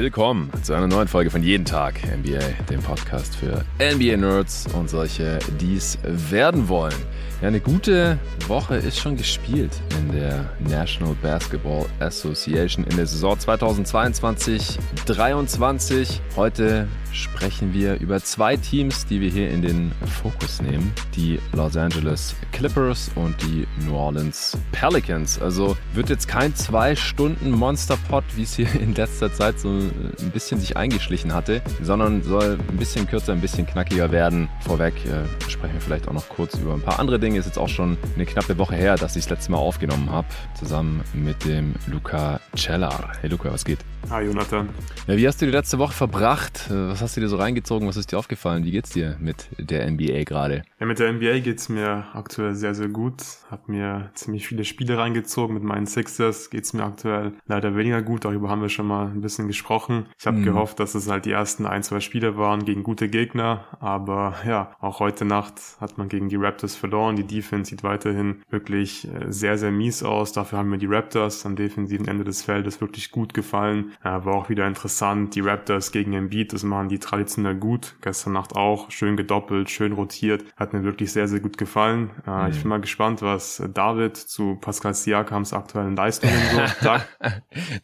Willkommen zu einer neuen Folge von Jeden Tag NBA, dem Podcast für NBA-Nerds und solche, die es werden wollen. Ja, eine gute Woche ist schon gespielt in der National Basketball Association in der Saison 2022-23. Heute sprechen wir über zwei Teams, die wir hier in den Fokus nehmen. Die Los Angeles Clippers und die New Orleans Pelicans. Also wird jetzt kein zwei Stunden Monsterpot, wie es hier in letzter Zeit so ein bisschen sich eingeschlichen hatte, sondern soll ein bisschen kürzer, ein bisschen knackiger werden. Vorweg äh, sprechen wir vielleicht auch noch kurz über ein paar andere Dinge. Ist jetzt auch schon eine knappe Woche her, dass ich das letzte Mal aufgenommen habe, zusammen mit dem Luca Cellar. Hey Luca, was geht? Hi Jonathan. Ja, wie hast du die letzte Woche verbracht? Äh, was hast du dir so reingezogen? Was ist dir aufgefallen? Wie geht's dir mit der NBA gerade? Ja, mit der NBA geht's mir aktuell sehr, sehr gut. Hab mir ziemlich viele Spiele reingezogen. Mit meinen Sixers geht's mir aktuell leider weniger gut. Darüber haben wir schon mal ein bisschen gesprochen. Ich habe mhm. gehofft, dass es halt die ersten ein, zwei Spiele waren gegen gute Gegner. Aber ja, auch heute Nacht hat man gegen die Raptors verloren. Die Defense sieht weiterhin wirklich äh, sehr, sehr mies aus. Dafür haben mir die Raptors am defensiven Ende des Feldes wirklich gut gefallen. Äh, war auch wieder interessant. Die Raptors gegen Embiid, das machen die traditionell gut. Gestern Nacht auch schön gedoppelt, schön rotiert. Hat mir wirklich sehr, sehr gut gefallen. Äh, mhm. Ich bin mal gespannt, was David zu Pascal Siakams aktuellen Leistungen so sagt.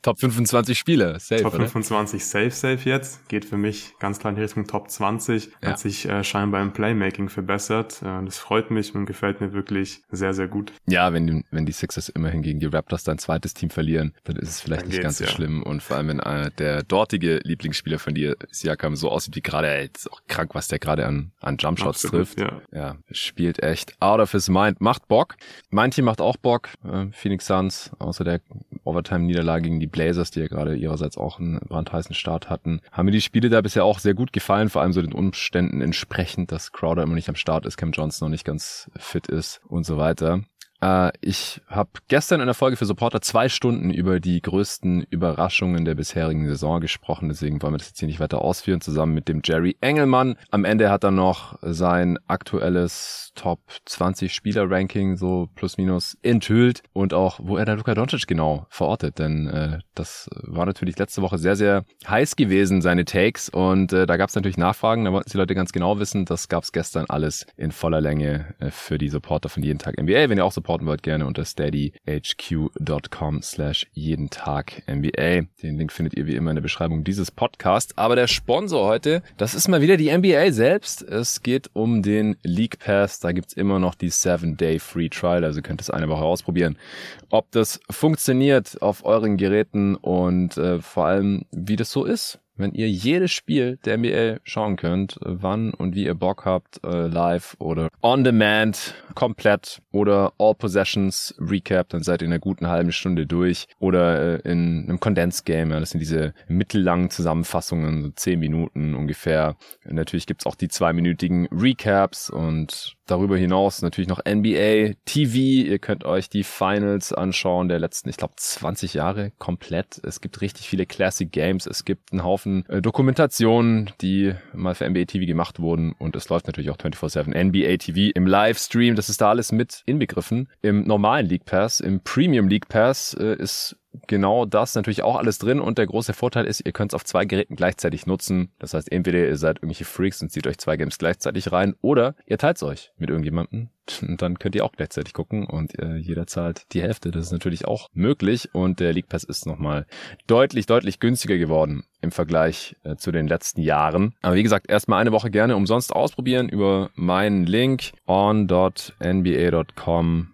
Top 25 Spieler, safe. Top 25 safe, safe jetzt. Geht für mich ganz klar in Richtung Top 20. Ja. Hat sich äh, scheinbar im Playmaking verbessert. Äh, das freut mich und gefällt mir wirklich sehr, sehr gut. Ja, wenn, wenn die Sixers immerhin gegen die Raptors dein zweites Team verlieren, dann ist es vielleicht dann nicht ganz so ja. schlimm. Und vor allem wenn äh, der dortige Lieblingsspieler von dir, Siakam, so aussieht wie gerade, ey, ist auch krank, was der gerade an, an Jumpshots trifft. Ja. ja, spielt echt out of his mind, macht Bock. Mein Team macht auch Bock, äh, Phoenix Suns, außer der Overtime-Niederlage gegen die Blazers, die ja gerade ihrerseits auch einen brandheißen Start hatten, haben mir die Spiele da bisher auch sehr gut gefallen, vor allem so den Umständen entsprechend, dass Crowder immer nicht am Start ist, Cam Johnson noch nicht ganz fit ist und so weiter. Äh, ich habe gestern in der Folge für Supporter zwei Stunden über die größten Überraschungen der bisherigen Saison gesprochen. Deswegen wollen wir das jetzt hier nicht weiter ausführen, zusammen mit dem Jerry Engelmann. Am Ende hat er noch sein aktuelles Top 20 Spieler Ranking so plus minus enthüllt und auch, wo er da Luka Doncic genau verortet. Denn äh, das war natürlich letzte Woche sehr, sehr heiß gewesen, seine Takes. Und äh, da gab es natürlich Nachfragen. Da wollten die Leute ganz genau wissen. Das gab es gestern alles in voller Länge äh, für die Supporter von jeden Tag NBA. Wenn ihr auch Supporter supporten wollt, gerne unter steadyhq.com slash jeden Tag NBA. Den Link findet ihr wie immer in der Beschreibung dieses Podcasts. Aber der Sponsor heute, das ist mal wieder die NBA selbst. Es geht um den League Pass. Da gibt's immer noch die 7-Day Free Trial, also könnt es eine Woche ausprobieren. Ob das funktioniert auf euren Geräten und äh, vor allem, wie das so ist wenn ihr jedes Spiel der NBA schauen könnt, wann und wie ihr Bock habt, äh, live oder on demand, komplett oder all possessions recap, dann seid ihr in einer guten halben Stunde durch oder äh, in einem Condensed Game, das sind diese mittellangen Zusammenfassungen, so zehn Minuten ungefähr. natürlich gibt's auch die zweiminütigen Recaps und darüber hinaus natürlich noch NBA TV. Ihr könnt euch die Finals anschauen der letzten, ich glaube, 20 Jahre komplett. Es gibt richtig viele Classic Games. Es gibt einen Haufen äh, Dokumentationen, die mal für NBA TV gemacht wurden. Und es läuft natürlich auch 24-7 NBA TV im Livestream. Das ist da alles mit inbegriffen. Im normalen League Pass, im Premium League Pass äh, ist genau das natürlich auch alles drin und der große Vorteil ist, ihr könnt es auf zwei Geräten gleichzeitig nutzen. Das heißt, entweder ihr seid irgendwelche Freaks und zieht euch zwei Games gleichzeitig rein oder ihr teilt es euch mit irgendjemandem und dann könnt ihr auch gleichzeitig gucken und äh, jeder zahlt die Hälfte. Das ist natürlich auch möglich und der League Pass ist nochmal deutlich, deutlich günstiger geworden im Vergleich äh, zu den letzten Jahren. Aber wie gesagt, erstmal eine Woche gerne umsonst ausprobieren über meinen Link on.nba.com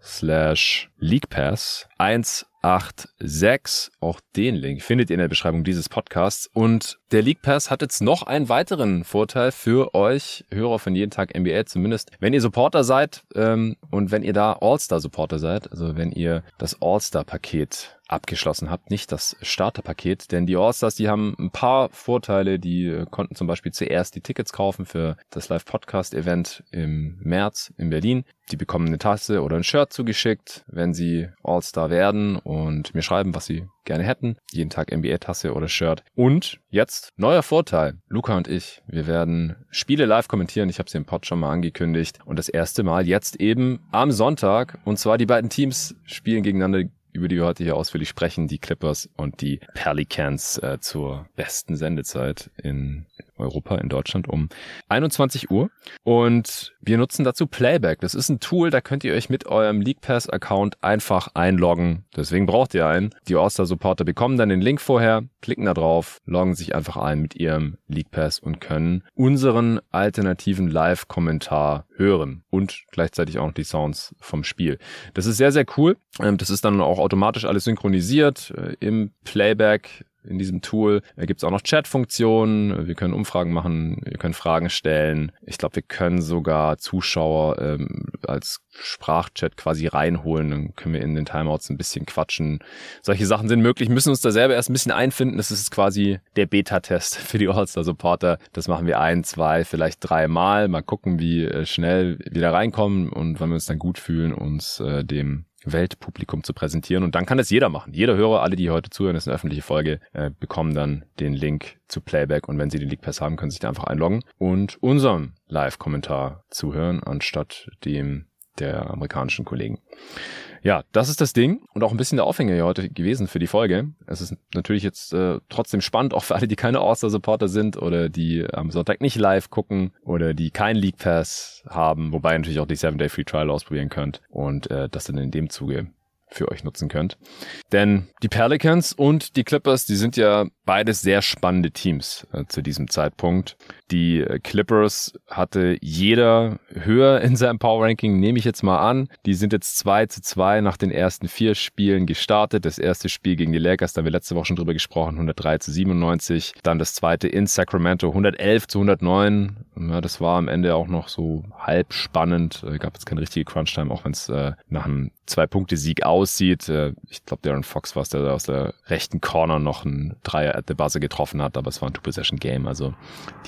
slash League Pass 186. Auch den Link findet ihr in der Beschreibung dieses Podcasts. Und der League Pass hat jetzt noch einen weiteren Vorteil für euch Hörer von jeden Tag NBA, zumindest wenn ihr Supporter seid ähm, und wenn ihr da All-Star-Supporter seid, also wenn ihr das All-Star-Paket abgeschlossen habt, nicht das Starterpaket, denn die Allstars, die haben ein paar Vorteile, die äh, konnten zum Beispiel zuerst die Tickets kaufen für das Live-Podcast-Event im März in Berlin. Die bekommen eine Tasse oder ein Shirt zugeschickt, wenn sie All-Star werden und mir schreiben, was sie gerne hätten. Jeden Tag NBA-Tasse oder Shirt. Und jetzt neuer Vorteil. Luca und ich, wir werden Spiele live kommentieren. Ich habe sie im Pod schon mal angekündigt. Und das erste Mal jetzt eben am Sonntag. Und zwar die beiden Teams spielen gegeneinander über die wir heute hier ausführlich sprechen, die Clippers und die Pelicans äh, zur besten Sendezeit in Europa, in Deutschland um 21 Uhr. Und wir nutzen dazu Playback. Das ist ein Tool, da könnt ihr euch mit eurem League Pass Account einfach einloggen. Deswegen braucht ihr einen. Die All-Star Supporter bekommen dann den Link vorher, klicken da drauf, loggen sich einfach ein mit ihrem League Pass und können unseren alternativen Live-Kommentar hören und gleichzeitig auch noch die Sounds vom Spiel. Das ist sehr, sehr cool. Ähm, das ist dann auch automatisch alles synchronisiert äh, im Playback in diesem Tool gibt es auch noch Chat-Funktionen. Wir können Umfragen machen, wir können Fragen stellen. Ich glaube, wir können sogar Zuschauer ähm, als Sprachchat quasi reinholen. Dann können wir in den Timeouts ein bisschen quatschen. Solche Sachen sind möglich, müssen uns da selber erst ein bisschen einfinden. Das ist quasi der Beta-Test für die All-Star-Supporter. Das machen wir ein, zwei, vielleicht dreimal. Mal gucken, wie äh, schnell wir da reinkommen und wann wir uns dann gut fühlen, uns äh, dem Weltpublikum zu präsentieren. Und dann kann das jeder machen. Jeder Hörer, alle, die heute zuhören, ist eine öffentliche Folge, äh, bekommen dann den Link zu Playback. Und wenn sie den League Pass haben, können sie sich da einfach einloggen und unserem Live-Kommentar zuhören, anstatt dem der amerikanischen Kollegen. Ja, das ist das Ding und auch ein bisschen der Aufhänger hier heute gewesen für die Folge. Es ist natürlich jetzt äh, trotzdem spannend, auch für alle, die keine All-Star-Supporter sind oder die am Sonntag nicht live gucken oder die keinen League Pass haben, wobei ihr natürlich auch die 7-Day Free Trial ausprobieren könnt und äh, das dann in dem Zuge für euch nutzen könnt. Denn die Pelicans und die Clippers, die sind ja beides sehr spannende Teams äh, zu diesem Zeitpunkt. Die äh, Clippers hatte jeder höher in seinem Power Ranking, nehme ich jetzt mal an. Die sind jetzt 2 zu 2 nach den ersten vier Spielen gestartet. Das erste Spiel gegen die Lakers, da haben wir letzte Woche schon drüber gesprochen, 103 zu 97. Dann das zweite in Sacramento, 111 zu 109. Ja, das war am Ende auch noch so halb spannend. Äh, gab jetzt keine richtige Crunch-Time, auch wenn es äh, nach einem Zwei-Punkte-Sieg aussieht. Äh, ich glaube, Darren Fox war es, der aus der rechten Corner noch einen Dreier at the buzzer getroffen hat, aber es war ein Two-Possession-Game. Also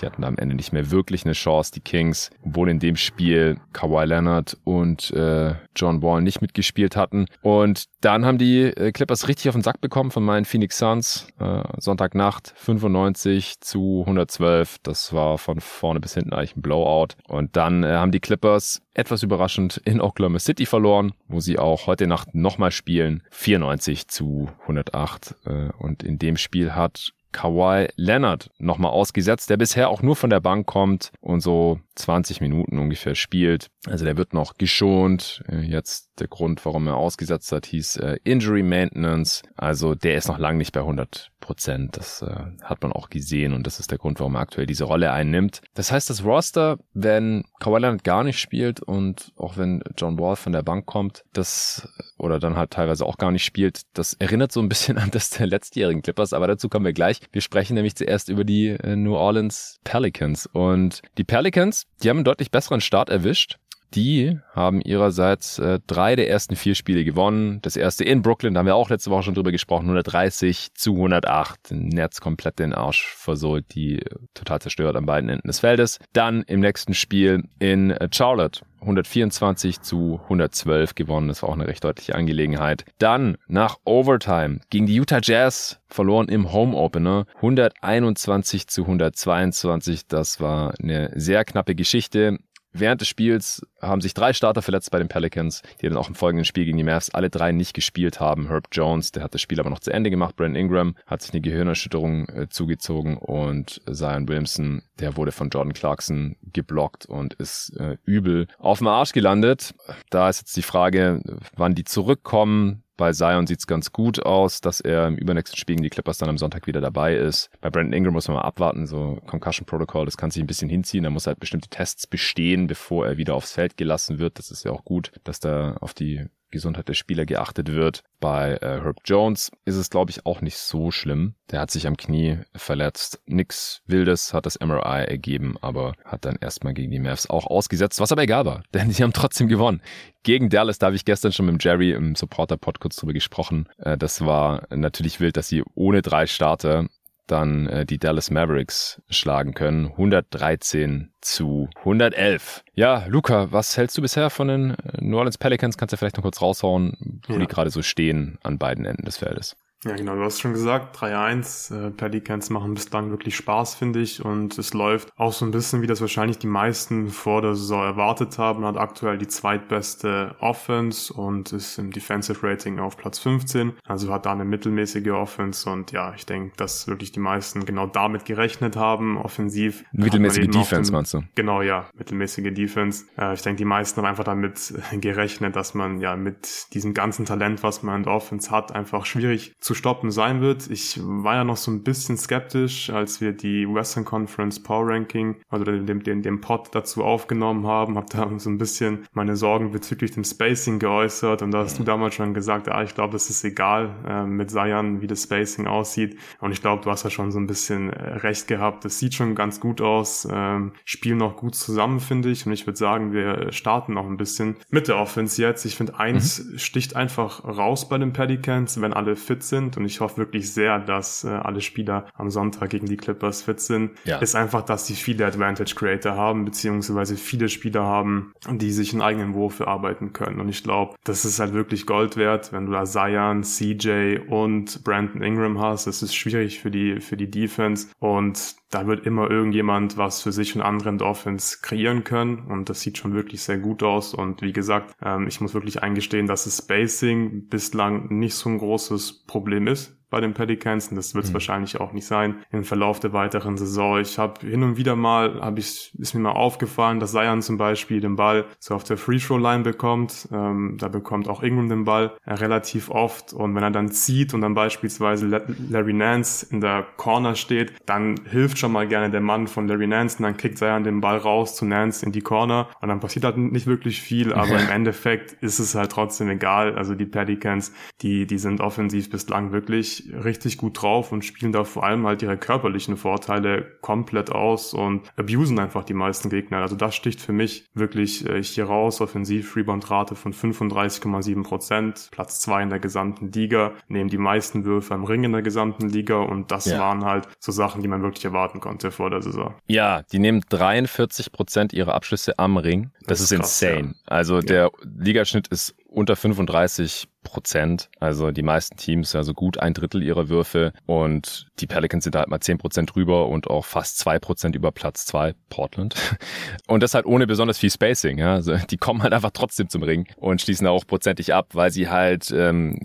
die hatten am Ende nicht mehr wirklich eine Chance, die Kings. Obwohl in dem Spiel Kawhi Leonard und äh, John Wall nicht mitgespielt hatten. Und dann haben die äh, Clippers richtig auf den Sack bekommen von meinen Phoenix Suns. Äh, Sonntagnacht 95 zu 112. Das war von vorne bis hinten eigentlich ein Blowout. Und dann äh, haben die Clippers etwas überraschend in Oklahoma City verloren, wo sie auch heute Nacht nochmal spielen. 94 zu 108. Äh, und in dem Spiel hat Kawhi Leonard nochmal ausgesetzt, der bisher auch nur von der Bank kommt und so 20 Minuten ungefähr spielt. Also der wird noch geschont. Äh, jetzt der Grund, warum er ausgesetzt hat, hieß äh, Injury Maintenance. Also der ist noch lange nicht bei 100 Prozent. Das äh, hat man auch gesehen und das ist der Grund, warum er aktuell diese Rolle einnimmt. Das heißt, das Roster, wenn Kawhi Leonard gar nicht spielt und auch wenn John Wall von der Bank kommt, das oder dann halt teilweise auch gar nicht spielt, das erinnert so ein bisschen an das der letztjährigen Clippers, aber dazu kommen wir gleich. Wir sprechen nämlich zuerst über die äh, New Orleans Pelicans und die Pelicans, die haben einen deutlich besseren Start erwischt die haben ihrerseits äh, drei der ersten vier Spiele gewonnen. Das erste in Brooklyn, da haben wir auch letzte Woche schon drüber gesprochen, 130 zu 108. Netz komplett den Arsch versohlt, die total zerstört an beiden Enden des Feldes. Dann im nächsten Spiel in äh, Charlotte. 124 zu 112 gewonnen. Das war auch eine recht deutliche Angelegenheit. Dann nach Overtime gegen die Utah Jazz verloren im Home Opener. 121 zu 122. Das war eine sehr knappe Geschichte. Während des Spiels haben sich drei Starter verletzt bei den Pelicans, die dann auch im folgenden Spiel gegen die Mavs alle drei nicht gespielt haben. Herb Jones, der hat das Spiel aber noch zu Ende gemacht. Brandon Ingram hat sich eine Gehirnerschütterung äh, zugezogen und Zion Williamson, der wurde von Jordan Clarkson geblockt und ist äh, übel auf dem Arsch gelandet. Da ist jetzt die Frage, wann die zurückkommen. Bei Zion sieht's ganz gut aus, dass er im übernächsten Spiel gegen die Clippers dann am Sonntag wieder dabei ist. Bei Brandon Ingram muss man mal abwarten, so Concussion Protocol, das kann sich ein bisschen hinziehen. Da muss halt bestimmte Tests bestehen, bevor er wieder aufs Feld gelassen wird. Das ist ja auch gut, dass da auf die Gesundheit der Spieler geachtet wird. Bei äh, Herb Jones ist es, glaube ich, auch nicht so schlimm. Der hat sich am Knie verletzt. Nix Wildes hat das MRI ergeben, aber hat dann erstmal gegen die Mavs auch ausgesetzt, was aber egal war, denn sie haben trotzdem gewonnen. Gegen Dallas, da habe ich gestern schon mit Jerry im Supporter-Pod kurz drüber gesprochen. Äh, das war natürlich wild, dass sie ohne drei Starter dann äh, die Dallas Mavericks schlagen können. 113 zu 111. Ja, Luca, was hältst du bisher von den äh, New Orleans Pelicans? Kannst du vielleicht noch kurz raushauen, wo ja. die gerade so stehen an beiden Enden des Feldes? Ja, genau, du hast schon gesagt, 3-1. Äh, Pelicans machen bislang wirklich Spaß, finde ich. Und es läuft auch so ein bisschen, wie das wahrscheinlich die meisten vor der Saison erwartet haben. Hat aktuell die zweitbeste Offense und ist im Defensive Rating auf Platz 15. Also hat da eine mittelmäßige Offense. Und ja, ich denke, dass wirklich die meisten genau damit gerechnet haben. Offensiv. Mittelmäßige Defense, den, meinst du? Genau, ja, mittelmäßige Defense. Äh, ich denke, die meisten haben einfach damit gerechnet, dass man ja mit diesem ganzen Talent, was man in der Offense hat, einfach schwierig zu stoppen sein wird. Ich war ja noch so ein bisschen skeptisch, als wir die Western Conference Power Ranking oder den, den, den Pod dazu aufgenommen haben, habe da so ein bisschen meine Sorgen bezüglich dem Spacing geäußert und da hast du damals schon gesagt, ah, ich glaube, das ist egal äh, mit Zion, wie das Spacing aussieht und ich glaube, du hast ja schon so ein bisschen äh, recht gehabt. Das sieht schon ganz gut aus, ähm, spielen noch gut zusammen, finde ich und ich würde sagen, wir starten noch ein bisschen mit der Offense jetzt. Ich finde, eins mhm. sticht einfach raus bei den Pelicans, wenn alle fit sind und ich hoffe wirklich sehr, dass äh, alle Spieler am Sonntag gegen die Clippers fit sind, ja. ist einfach, dass sie viele Advantage Creator haben, beziehungsweise viele Spieler haben, die sich einen eigenen Wurf erarbeiten können. Und ich glaube, das ist halt wirklich Gold wert, wenn du da Zion, CJ und Brandon Ingram hast. Das ist schwierig für die, für die Defense. Und da wird immer irgendjemand was für sich und andere in der Offense kreieren können und das sieht schon wirklich sehr gut aus. Und wie gesagt, ähm, ich muss wirklich eingestehen, dass das Spacing bislang nicht so ein großes Problem ist bei den Pelicans und das wird es mhm. wahrscheinlich auch nicht sein im Verlauf der weiteren Saison. Ich habe hin und wieder mal, habe ich, ist mir mal aufgefallen, dass Zion zum Beispiel den Ball so auf der Free-Throw-Line bekommt. Ähm, da bekommt auch Ingram den Ball äh, relativ oft und wenn er dann zieht und dann beispielsweise Larry Nance in der Corner steht, dann hilft schon mal gerne der Mann von Larry Nance und dann kickt Zion den Ball raus zu Nance in die Corner und dann passiert halt nicht wirklich viel, aber im Endeffekt ist es halt trotzdem egal. Also die Pelicans, die, die sind offensiv bislang wirklich richtig gut drauf und spielen da vor allem halt ihre körperlichen Vorteile komplett aus und abusen einfach die meisten Gegner. Also das sticht für mich wirklich äh, hier raus. Offensiv Rebound-Rate von 35,7 Prozent, Platz zwei in der gesamten Liga, nehmen die meisten Würfe am Ring in der gesamten Liga und das ja. waren halt so Sachen, die man wirklich erwarten konnte vor der Saison. Ja, die nehmen 43 Prozent ihrer Abschlüsse am Ring. Das, das ist, ist krass, insane. Ja. Also ja. der Ligaschnitt ist unter 35 Prozent. Also die meisten Teams, also gut ein Drittel ihrer Würfe. Und die Pelicans sind da halt mal 10 Prozent drüber und auch fast zwei Prozent über Platz zwei Portland. Und das halt ohne besonders viel Spacing. Ja? Also die kommen halt einfach trotzdem zum Ring und schließen auch prozentig ab, weil sie halt ähm,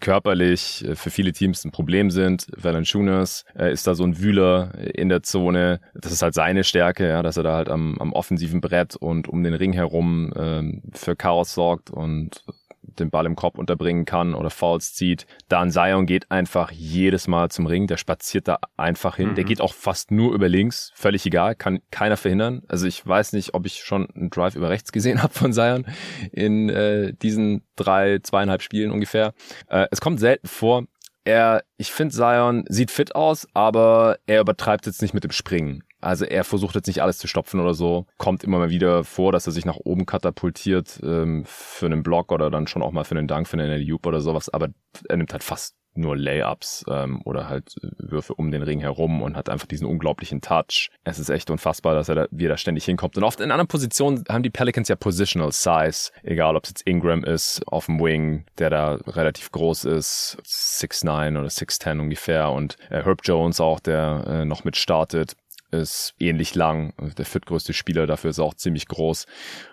körperlich äh, für viele Teams ein Problem sind. Valanciunas äh, ist da so ein Wühler in der Zone. Das ist halt seine Stärke, ja, dass er da halt am, am offensiven Brett und um den Ring herum ähm, für Chaos sorgt und den Ball im Korb unterbringen kann oder Fouls zieht. Dan Zion geht einfach jedes Mal zum Ring, der spaziert da einfach hin. Mhm. Der geht auch fast nur über links, völlig egal, kann keiner verhindern. Also ich weiß nicht, ob ich schon einen Drive über rechts gesehen habe von Zion in äh, diesen drei, zweieinhalb Spielen ungefähr. Äh, es kommt selten vor. Er, ich finde, Zion sieht fit aus, aber er übertreibt jetzt nicht mit dem Springen. Also er versucht jetzt nicht alles zu stopfen oder so. Kommt immer mal wieder vor, dass er sich nach oben katapultiert ähm, für einen Block oder dann schon auch mal für einen Dank, für einen Loop oder sowas. Aber er nimmt halt fast nur Layups ähm, oder halt Würfe um den Ring herum und hat einfach diesen unglaublichen Touch. Es ist echt unfassbar, dass er da, wie er da ständig hinkommt. Und oft in anderen Positionen haben die Pelicans ja Positional Size. Egal, ob es jetzt Ingram ist auf dem Wing, der da relativ groß ist, 6'9 oder 6'10 ungefähr. Und äh, Herb Jones auch, der äh, noch mit startet ist ähnlich lang. Der viertgrößte Spieler dafür ist auch ziemlich groß.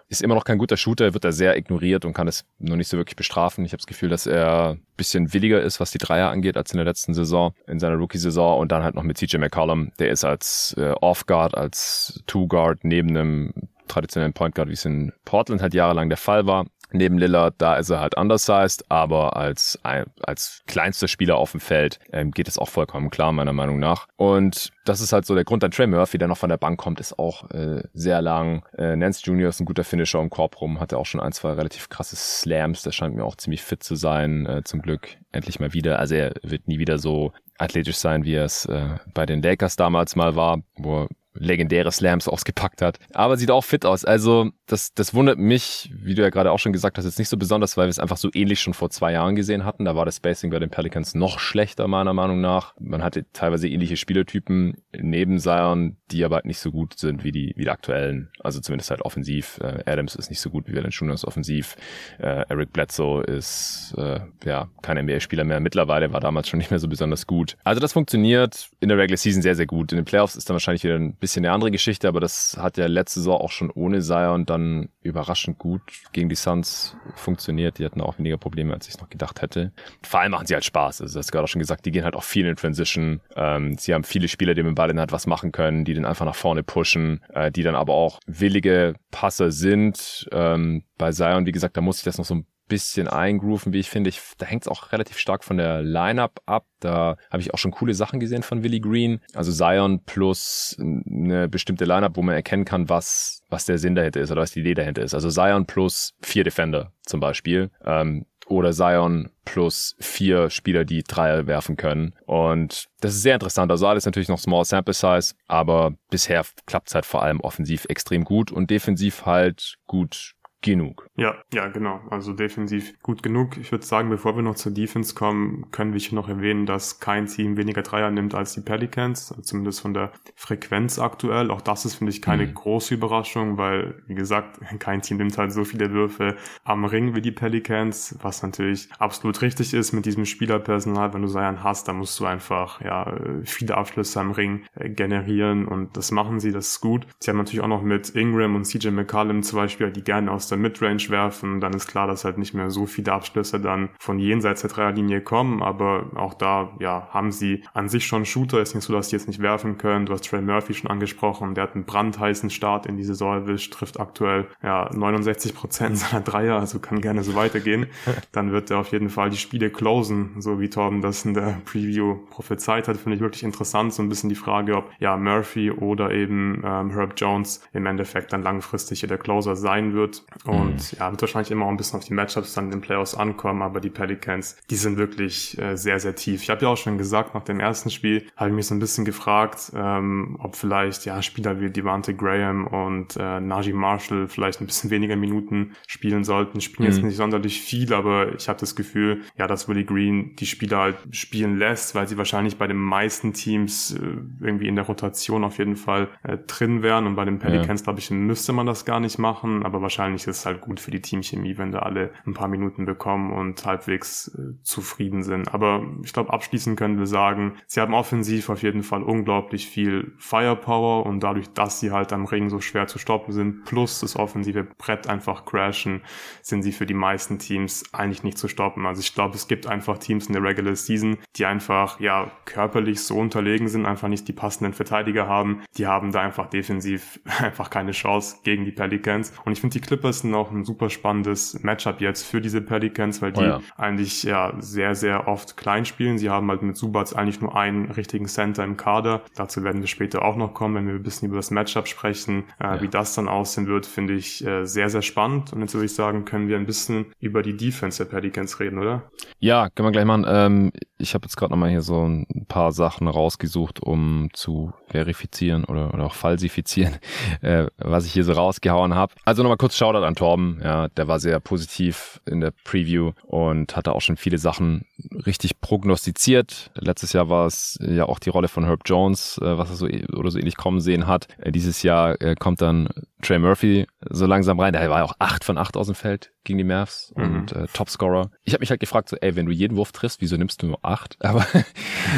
Ist immer noch kein guter Shooter, wird er sehr ignoriert und kann es noch nicht so wirklich bestrafen. Ich habe das Gefühl, dass er ein bisschen williger ist, was die Dreier angeht, als in der letzten Saison, in seiner Rookie-Saison. Und dann halt noch mit CJ McCollum, der ist als äh, Off-Guard, als Two-Guard neben einem traditionellen Point Guard, wie es in Portland halt jahrelang der Fall war, Neben Lillard, da ist er halt undersized, aber als, als kleinster Spieler auf dem Feld ähm, geht es auch vollkommen klar, meiner Meinung nach. Und das ist halt so der Grund. Dann Trey Murphy, der noch von der Bank kommt, ist auch äh, sehr lang. Äh, Nance Jr. ist ein guter Finisher im Korb rum, hatte auch schon ein, zwei relativ krasse Slams. Der scheint mir auch ziemlich fit zu sein, äh, zum Glück endlich mal wieder. Also er wird nie wieder so athletisch sein, wie er es äh, bei den Lakers damals mal war, wo er legendäre Slams ausgepackt hat. Aber sieht auch fit aus. Also das, das wundert mich, wie du ja gerade auch schon gesagt hast, jetzt nicht so besonders, weil wir es einfach so ähnlich schon vor zwei Jahren gesehen hatten. Da war das Spacing bei den Pelicans noch schlechter, meiner Meinung nach. Man hatte teilweise ähnliche Spielertypen neben Zion, die aber halt nicht so gut sind wie die, wie die aktuellen. Also zumindest halt offensiv. Äh, Adams ist nicht so gut wie Valanciunas offensiv. Äh, Eric Bledsoe ist äh, ja kein NBA-Spieler mehr. Mittlerweile war damals schon nicht mehr so besonders gut. Also das funktioniert in der Regular Season sehr, sehr gut. In den Playoffs ist dann wahrscheinlich wieder ein bisschen eine andere Geschichte, aber das hat ja letzte Saison auch schon ohne Zion dann überraschend gut gegen die Suns funktioniert. Die hatten auch weniger Probleme, als ich noch gedacht hätte. Vor allem machen sie halt Spaß. Also das gerade auch schon gesagt, die gehen halt auch viel in Transition. Ähm, sie haben viele Spieler, die mit dem Ball in Hand was machen können, die den einfach nach vorne pushen, äh, die dann aber auch willige Passer sind. Ähm, bei Zion, wie gesagt, da muss ich das noch so ein bisschen eingrooven, wie ich finde. Ich, da hängt es auch relativ stark von der Lineup ab. Da habe ich auch schon coole Sachen gesehen von Willie Green. Also Zion plus eine bestimmte Lineup, wo man erkennen kann, was, was der Sinn dahinter ist oder was die Idee dahinter ist. Also Zion plus vier Defender zum Beispiel. Ähm, oder Zion plus vier Spieler, die Dreier werfen können. Und das ist sehr interessant. Also alles natürlich noch Small Sample Size, aber bisher klappt es halt vor allem offensiv extrem gut und defensiv halt gut genug. Ja, ja, genau. Also defensiv gut genug. Ich würde sagen, bevor wir noch zur Defense kommen, können wir hier noch erwähnen, dass kein Team weniger Dreier nimmt als die Pelicans, zumindest von der Frequenz aktuell. Auch das ist, finde ich, keine mhm. große Überraschung, weil, wie gesagt, kein Team nimmt halt so viele Würfe am Ring wie die Pelicans, was natürlich absolut richtig ist mit diesem Spielerpersonal. Wenn du Zion hast, dann musst du einfach, ja, viele Abschlüsse am Ring äh, generieren und das machen sie, das ist gut. Sie haben natürlich auch noch mit Ingram und CJ McCallum zum Beispiel, die gerne aus der Midrange werfen, dann ist klar, dass halt nicht mehr so viele Abschlüsse dann von jenseits der Dreierlinie kommen, aber auch da, ja, haben sie an sich schon Shooter, ist nicht so, dass die jetzt nicht werfen können. Du hast Trey Murphy schon angesprochen, der hat einen brandheißen Start in die Saison erwischt, trifft aktuell, ja, 69 Prozent seiner Dreier, also kann gerne so weitergehen. Dann wird er auf jeden Fall die Spiele closen, so wie Torben das in der Preview prophezeit hat, finde ich wirklich interessant, so ein bisschen die Frage, ob, ja, Murphy oder eben ähm, Herb Jones im Endeffekt dann langfristig hier der Closer sein wird. Und mhm. ja, wird wahrscheinlich immer auch ein bisschen auf die Matchups dann in den Playoffs ankommen, aber die Pelicans, die sind wirklich äh, sehr, sehr tief. Ich habe ja auch schon gesagt, nach dem ersten Spiel habe ich mich so ein bisschen gefragt, ähm, ob vielleicht ja Spieler wie Devante Graham und äh, Najee Marshall vielleicht ein bisschen weniger Minuten spielen sollten. Spielen mhm. jetzt nicht sonderlich viel, aber ich habe das Gefühl, ja, dass Willie Green die Spieler halt spielen lässt, weil sie wahrscheinlich bei den meisten Teams äh, irgendwie in der Rotation auf jeden Fall äh, drin wären und bei den Pelicans, ja. glaube ich, müsste man das gar nicht machen, aber wahrscheinlich ist halt gut für die Teamchemie, wenn da alle ein paar Minuten bekommen und halbwegs äh, zufrieden sind. Aber ich glaube, abschließend können wir sagen, sie haben offensiv auf jeden Fall unglaublich viel Firepower und dadurch, dass sie halt am Ring so schwer zu stoppen sind, plus das offensive Brett einfach crashen, sind sie für die meisten Teams eigentlich nicht zu stoppen. Also ich glaube, es gibt einfach Teams in der Regular Season, die einfach ja körperlich so unterlegen sind, einfach nicht die passenden Verteidiger haben. Die haben da einfach defensiv einfach keine Chance gegen die Pelicans. Und ich finde, die Clippers sind auch ein super spannendes Matchup jetzt für diese Pelicans, weil die oh ja. eigentlich ja sehr, sehr oft klein spielen. Sie haben halt mit Subats eigentlich nur einen richtigen Center im Kader. Dazu werden wir später auch noch kommen, wenn wir ein bisschen über das Matchup sprechen. Äh, ja. Wie das dann aussehen wird, finde ich äh, sehr, sehr spannend. Und jetzt würde ich sagen, können wir ein bisschen über die Defense der Pelicans reden, oder? Ja, können wir gleich machen. Ähm, ich habe jetzt gerade nochmal hier so ein paar Sachen rausgesucht, um zu verifizieren oder, oder auch falsifizieren, äh, was ich hier so rausgehauen habe. Also nochmal kurz Shoutout an Torben. Ja, der war sehr positiv in der Preview und hatte auch schon viele Sachen richtig prognostiziert. Letztes Jahr war es ja auch die Rolle von Herb Jones, äh, was er so oder so ähnlich kommen sehen hat. Äh, dieses Jahr äh, kommt dann Trey Murphy so langsam rein. Der war ja auch acht von acht aus dem Feld gegen die Mavs mhm. und äh, Topscorer. Ich habe mich halt gefragt, so, ey, wenn du jeden Wurf triffst, wieso nimmst du nur acht? Aber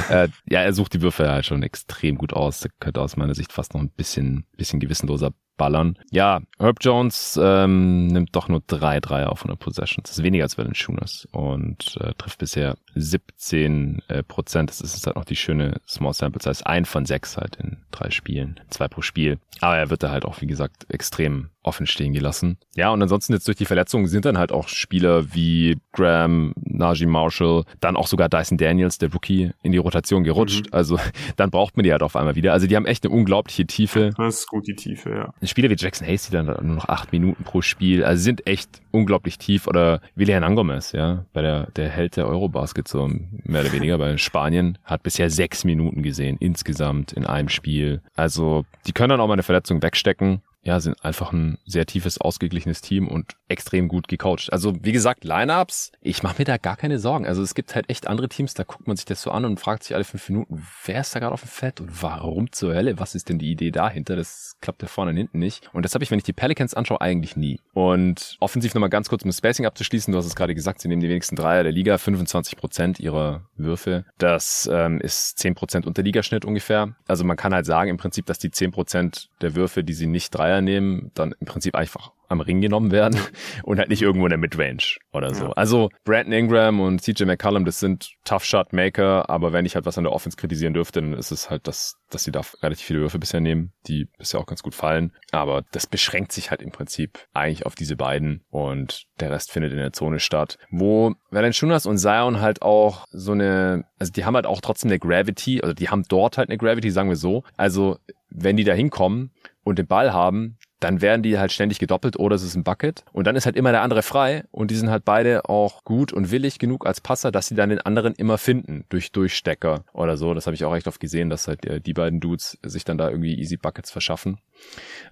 äh, ja, er sucht die Würfe halt schon extrem gut aus. Der könnte aus meiner Sicht fast noch ein bisschen, bisschen gewissenloser ballern. Ja, Herb Jones ähm, nimmt doch nur drei Dreier auf 100 Possessions. Das ist weniger als Valanciunas und äh, trifft bisher 17 äh, Prozent. Das ist halt noch die schöne Small Sample Size. Ein von sechs halt in drei Spielen, zwei pro Spiel. Aber er wird da halt auch, wie gesagt, extrem offen stehen gelassen. Ja, und ansonsten jetzt durch die Verletzungen sind dann halt auch Spieler wie Graham, Najee Marshall, dann auch sogar Dyson Daniels, der Rookie, in die Rotation gerutscht. Mhm. Also dann braucht man die halt auf einmal wieder. Also die haben echt eine unglaubliche Tiefe. Das ist gut, die Tiefe, ja. Spieler wie Jackson Hasty dann nur noch acht Minuten pro Spiel. Also sind echt unglaublich tief. Oder William Angomez, ja, bei der, der Held der Eurobasket, so mehr oder weniger bei Spanien, hat bisher sechs Minuten gesehen, insgesamt in einem Spiel. Also die können dann auch mal eine Verletzung wegstecken ja, sind einfach ein sehr tiefes, ausgeglichenes Team und extrem gut gecoacht. Also wie gesagt, Lineups, ich mache mir da gar keine Sorgen. Also es gibt halt echt andere Teams, da guckt man sich das so an und fragt sich alle fünf Minuten, wer ist da gerade auf dem Feld und warum zur Hölle? Was ist denn die Idee dahinter? Das klappt ja vorne und hinten nicht. Und das habe ich, wenn ich die Pelicans anschaue, eigentlich nie. Und offensiv nochmal ganz kurz um das Spacing abzuschließen, du hast es gerade gesagt, sie nehmen die wenigsten Dreier der Liga, 25 Prozent ihrer Würfe. Das ähm, ist 10 Prozent unter Ligaschnitt ungefähr. Also man kann halt sagen im Prinzip, dass die 10 Prozent der Würfe, die sie nicht Dreier nehmen, dann im Prinzip einfach am Ring genommen werden und halt nicht irgendwo in der Midrange oder so. Ja. Also Brandon Ingram und CJ McCollum, das sind Tough Shot Maker, aber wenn ich halt was an der Offense kritisieren dürfte, dann ist es halt, dass, dass sie da relativ viele Würfe bisher nehmen, die bisher auch ganz gut fallen. Aber das beschränkt sich halt im Prinzip eigentlich auf diese beiden und der Rest findet in der Zone statt. Wo Valanciunas und Zion halt auch so eine, also die haben halt auch trotzdem eine Gravity, also die haben dort halt eine Gravity, sagen wir so. Also wenn die da hinkommen und den Ball haben, dann werden die halt ständig gedoppelt oder es ist ein Bucket und dann ist halt immer der andere frei und die sind halt beide auch gut und willig genug als Passer, dass sie dann den anderen immer finden durch Durchstecker oder so. Das habe ich auch echt oft gesehen, dass halt äh, die beiden Dudes sich dann da irgendwie easy Buckets verschaffen.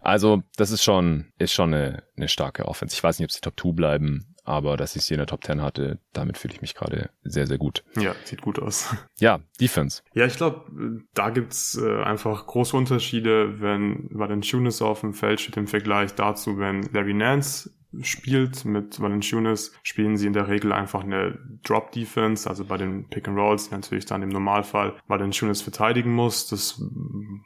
Also das ist schon ist schon eine, eine starke Offense. Ich weiß nicht, ob sie Top 2 bleiben, aber dass ich sie in der Top 10 hatte, damit fühle ich mich gerade sehr, sehr gut. Ja, sieht gut aus. Ja, Defense. Ja, ich glaube, da gibt's äh, einfach große Unterschiede, wenn Valanciunas auf dem Feld steht im Vergleich dazu, wenn Larry Nance spielt mit Valanciunas, spielen sie in der Regel einfach eine Drop-Defense, also bei den Pick-and-Rolls, die natürlich dann im Normalfall Valanciunas verteidigen muss. Das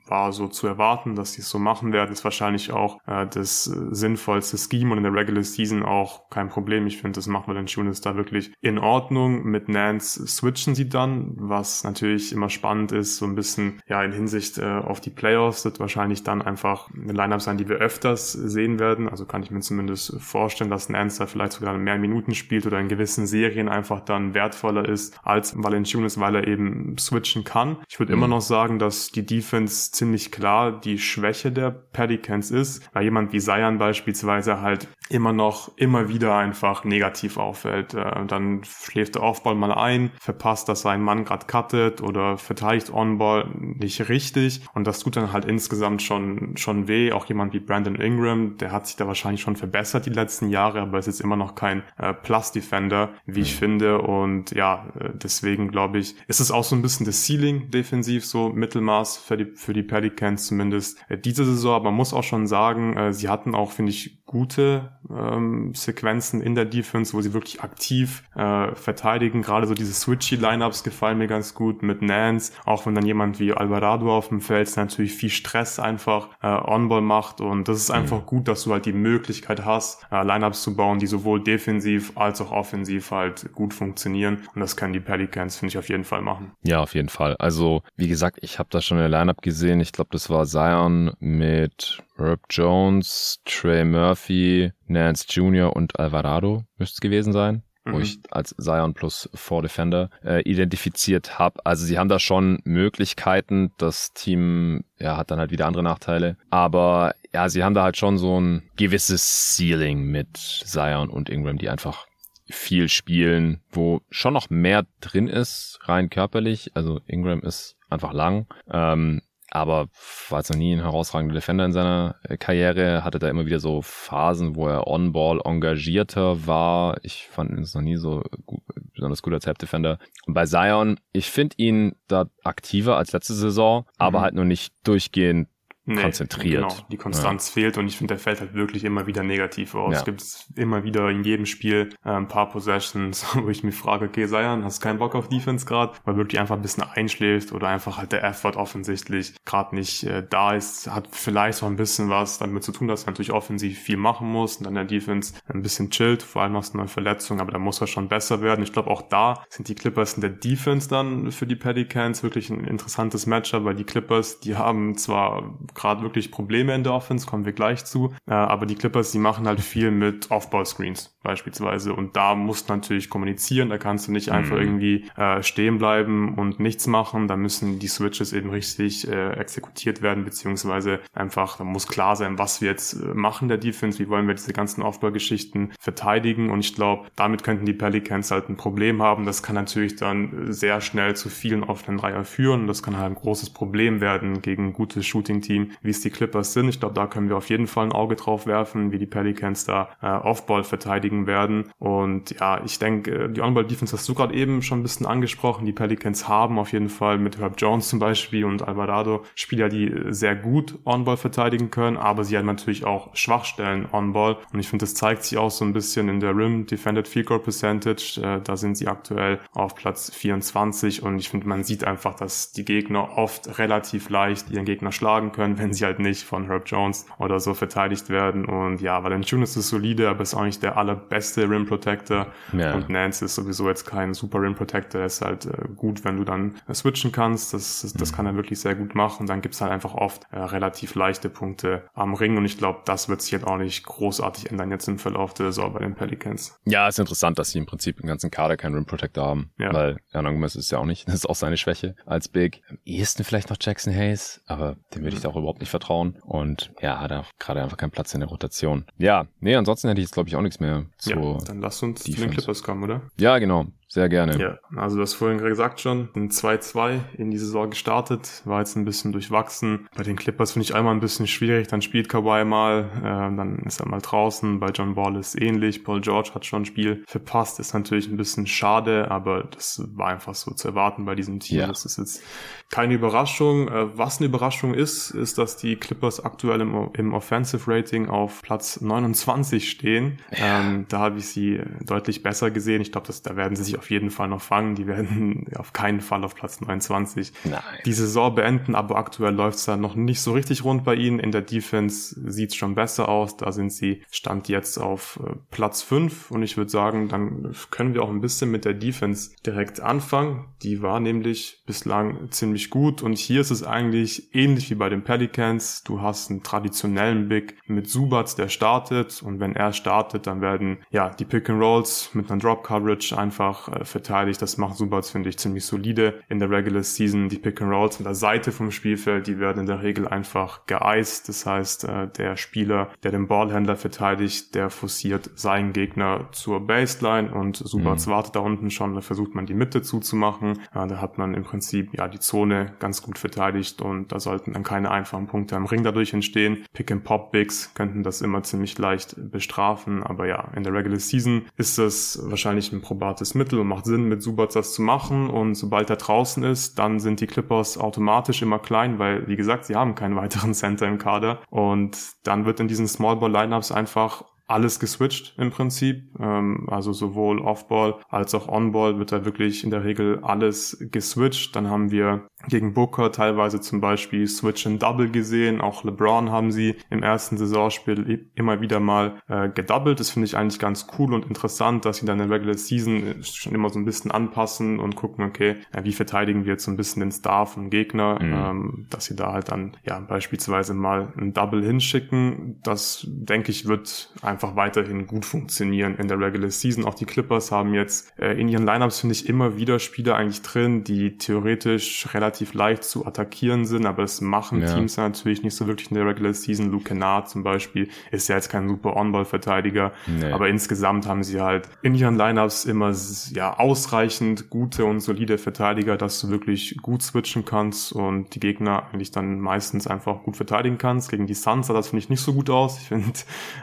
war so zu erwarten, dass sie es so machen werden. Ist wahrscheinlich auch äh, das sinnvollste Scheme und in der Regular Season auch kein Problem. Ich finde, das macht Valanciunas da wirklich in Ordnung. Mit Nance switchen sie dann, was natürlich immer spannend ist, so ein bisschen ja in Hinsicht äh, auf die Playoffs wird wahrscheinlich dann einfach eine Lineup sein, die wir öfters sehen werden. Also kann ich mir zumindest vorstellen, dass ein Ernster vielleicht sogar mehr Minuten spielt oder in gewissen Serien einfach dann wertvoller ist als Valanciunas, weil er eben switchen kann. Ich würde mhm. immer noch sagen, dass die Defense ziemlich klar die Schwäche der Pelicans ist, weil jemand wie Zion beispielsweise halt immer noch, immer wieder einfach negativ auffällt. Äh, dann schläft der Aufball mal ein, verpasst, dass sein Mann gerade cuttet oder verteidigt On-Ball nicht richtig und das tut dann halt insgesamt schon, schon weh. Auch jemand wie Brandon Ingram, der hat sich da wahrscheinlich schon verbessert die letzten Jahre, aber ist jetzt immer noch kein äh, Plus-Defender, wie ich mhm. finde. Und ja, äh, deswegen glaube ich, ist es auch so ein bisschen das Ceiling defensiv, so Mittelmaß für die, für die Pelicans zumindest äh, diese Saison. Aber man muss auch schon sagen, äh, sie hatten auch, finde ich, gute ähm, Sequenzen in der Defense, wo sie wirklich aktiv äh, verteidigen. Gerade so diese switchy Lineups gefallen mir ganz gut mit Nance, auch wenn dann jemand wie Alvarado auf dem Feld natürlich viel Stress einfach äh, On-Ball macht und das ist mhm. einfach mhm. gut, dass du halt die Möglichkeit hast, äh, Lineups zu bauen, die sowohl defensiv als auch offensiv halt gut funktionieren und das können die Pelicans, finde ich, auf jeden Fall machen. Ja, auf jeden Fall. Also, wie gesagt, ich habe da schon eine Lineup gesehen. Ich glaube, das war Zion mit Herb Jones, Trey Murphy, Nance Jr. und Alvarado müsste es gewesen sein. Mhm. wo ich als Zion plus Four Defender äh, identifiziert habe. Also sie haben da schon Möglichkeiten. Das Team ja, hat dann halt wieder andere Nachteile. Aber ja, sie haben da halt schon so ein gewisses Ceiling mit Zion und Ingram, die einfach viel spielen, wo schon noch mehr drin ist, rein körperlich. Also Ingram ist einfach lang. Ähm, aber war jetzt noch nie ein herausragender Defender in seiner äh, Karriere, hatte da immer wieder so Phasen, wo er on-ball engagierter war. Ich fand ihn noch nie so gut, besonders gut als Help-Defender. Und bei Zion, ich finde ihn da aktiver als letzte Saison, aber mhm. halt nur nicht durchgehend nee, konzentriert. Genau, die Konstanz ja. fehlt und ich finde, der fällt halt wirklich immer wieder negativ aus. Ja. Es gibt immer wieder in jedem Spiel äh, ein paar Possessions, wo ich mich frage, okay, Sayan, hast keinen Bock auf Defense gerade, weil wirklich einfach ein bisschen einschläft oder einfach halt der Effort offensichtlich gerade nicht äh, da ist, hat vielleicht so ein bisschen was damit zu tun, dass er natürlich offensiv viel machen muss und dann der Defense ein bisschen chillt, vor allem aus einer Verletzung, aber da muss er schon besser werden. Ich glaube, auch da sind die Clippers in der Defense dann für die Pelicans wirklich ein interessantes Matchup, weil die Clippers, die haben zwar gerade wirklich Probleme in der Offense, kommen wir gleich zu. Äh, aber die Clippers, die machen halt viel mit Off-Ball-Screens beispielsweise. Und da musst du natürlich kommunizieren, da kannst du nicht einfach mhm. irgendwie äh, stehen bleiben und nichts machen. Da müssen die Switches eben richtig äh, exekutiert werden, beziehungsweise einfach, da muss klar sein, was wir jetzt äh, machen der Defense, wie wollen wir diese ganzen Aufbaugeschichten verteidigen. Und ich glaube, damit könnten die Pelicans halt ein Problem haben. Das kann natürlich dann sehr schnell zu vielen offenen Dreier führen. Und das kann halt ein großes Problem werden gegen ein gutes Shooting-Team, wie es die Clippers sind. Ich glaube, da können wir auf jeden Fall ein Auge drauf werfen, wie die Pelicans da äh, Offball verteidigen beschäftigen werden. Und ja, ich denke, die On-Ball-Defense hast du gerade eben schon ein bisschen angesprochen. Die Pelicans haben auf jeden Fall mit Herb Jones zum Beispiel und Alvarado Spieler, die sehr gut On-Ball verteidigen können, aber sie haben natürlich auch Schwachstellen On-Ball. Und ich finde, das zeigt sich auch so ein bisschen in der Rim Defended Field Goal Percentage. Äh, da sind sie aktuell auf Platz 24 und ich finde, man sieht einfach, dass die Gegner oft relativ leicht ihren Gegner schlagen können, wenn sie halt nicht von Herb Jones oder so verteidigt werden. Und ja, Valanciunas ist solide, aber ist auch nicht der aller beste Rim Protector. Ja. Und Nance ist sowieso jetzt kein super Rim Protector. Er ist halt äh, gut, wenn du dann äh, switchen kannst. Das, das, das mhm. kann er wirklich sehr gut machen. Dann gibt's halt einfach oft äh, relativ leichte Punkte am Ring. Und ich glaube, das wird sich jetzt auch nicht großartig ändern jetzt im Verlauf der Saison bei den Pelicans. Ja, ist interessant, dass sie im Prinzip im ganzen Kader keinen Rim Protector haben. Ja. Weil Jan Gomez ist ja auch nicht. Das ist auch seine Schwäche als Big. Am ehesten vielleicht noch Jackson Hayes, aber dem würde ich da auch überhaupt nicht vertrauen. Und ja, hat er gerade einfach keinen Platz in der Rotation. Ja, nee, ansonsten hätte ich jetzt glaube ich auch nichts mehr so ja, dann lass uns Defense. zu den Clippers kommen, oder? Ja, genau. Sehr gerne. Ja, also du hast vorhin gesagt schon, ein 2-2 in die Saison gestartet, war jetzt ein bisschen durchwachsen. Bei den Clippers finde ich einmal ein bisschen schwierig, dann spielt Kawhi mal, äh, dann ist er mal draußen. Bei John Wall ist ähnlich, Paul George hat schon ein Spiel verpasst, ist natürlich ein bisschen schade, aber das war einfach so zu erwarten bei diesem Team. Ja. Das ist jetzt keine Überraschung. Äh, was eine Überraschung ist, ist, dass die Clippers aktuell im, im Offensive Rating auf Platz 29 stehen. Ja. Ähm, da habe ich sie deutlich besser gesehen. Ich glaube, da werden sie sich auf jeden Fall noch fangen. Die werden auf keinen Fall auf Platz 29 Nein. die Saison beenden, aber aktuell läuft es da noch nicht so richtig rund bei ihnen. In der Defense sieht es schon besser aus. Da sind sie Stand jetzt auf äh, Platz 5 und ich würde sagen, dann können wir auch ein bisschen mit der Defense direkt anfangen. Die war nämlich bislang ziemlich gut und hier ist es eigentlich ähnlich wie bei den Pelicans. Du hast einen traditionellen Big mit Subats, der startet und wenn er startet, dann werden ja die Pick and Rolls mit einer Drop Coverage einfach äh, verteidigt. Das macht Subats, finde ich, ziemlich solide. In der Regular Season die Pick and Rolls an der Seite vom Spielfeld, die werden in der Regel einfach geeist. Das heißt, äh, der Spieler, der den Ballhändler verteidigt, der forciert seinen Gegner zur Baseline und Subats mhm. wartet da unten schon, da versucht man die Mitte zuzumachen. Äh, da hat man im Prinzip ja die Zone ganz gut verteidigt und da sollten dann keine einfachen Punkte am Ring dadurch entstehen. Pick and Pop Bigs könnten das immer ziemlich leicht bestrafen, aber ja, in der Regular Season ist das wahrscheinlich ein probates Mittel und macht Sinn, mit Subats das zu machen. Und sobald er draußen ist, dann sind die Clippers automatisch immer klein, weil, wie gesagt, sie haben keinen weiteren Center im Kader. Und dann wird in diesen Small Ball Lineups einfach alles geswitcht im Prinzip. Ähm, also sowohl Offball als auch Onball wird da wirklich in der Regel alles geswitcht. Dann haben wir gegen Booker teilweise zum Beispiel Switch and Double gesehen. Auch LeBron haben sie im ersten Saisonspiel immer wieder mal äh, gedoubled. Das finde ich eigentlich ganz cool und interessant, dass sie dann in der Regular Season schon immer so ein bisschen anpassen und gucken, okay, äh, wie verteidigen wir jetzt so ein bisschen den Star vom Gegner, mhm. ähm, dass sie da halt dann ja beispielsweise mal ein Double hinschicken. Das denke ich wird einfach weiterhin gut funktionieren in der Regular Season. Auch die Clippers haben jetzt äh, in ihren Lineups finde ich immer wieder Spieler eigentlich drin, die theoretisch relativ relativ leicht zu attackieren sind, aber das machen ja. Teams natürlich nicht so wirklich in der Regular Season. Luke Kennard zum Beispiel ist ja jetzt kein super On-Ball-Verteidiger, nee. aber insgesamt haben sie halt in ihren Lineups immer ja ausreichend gute und solide Verteidiger, dass du wirklich gut switchen kannst und die Gegner eigentlich dann meistens einfach gut verteidigen kannst. Gegen die Suns sah das finde ich nicht so gut aus. Ich finde,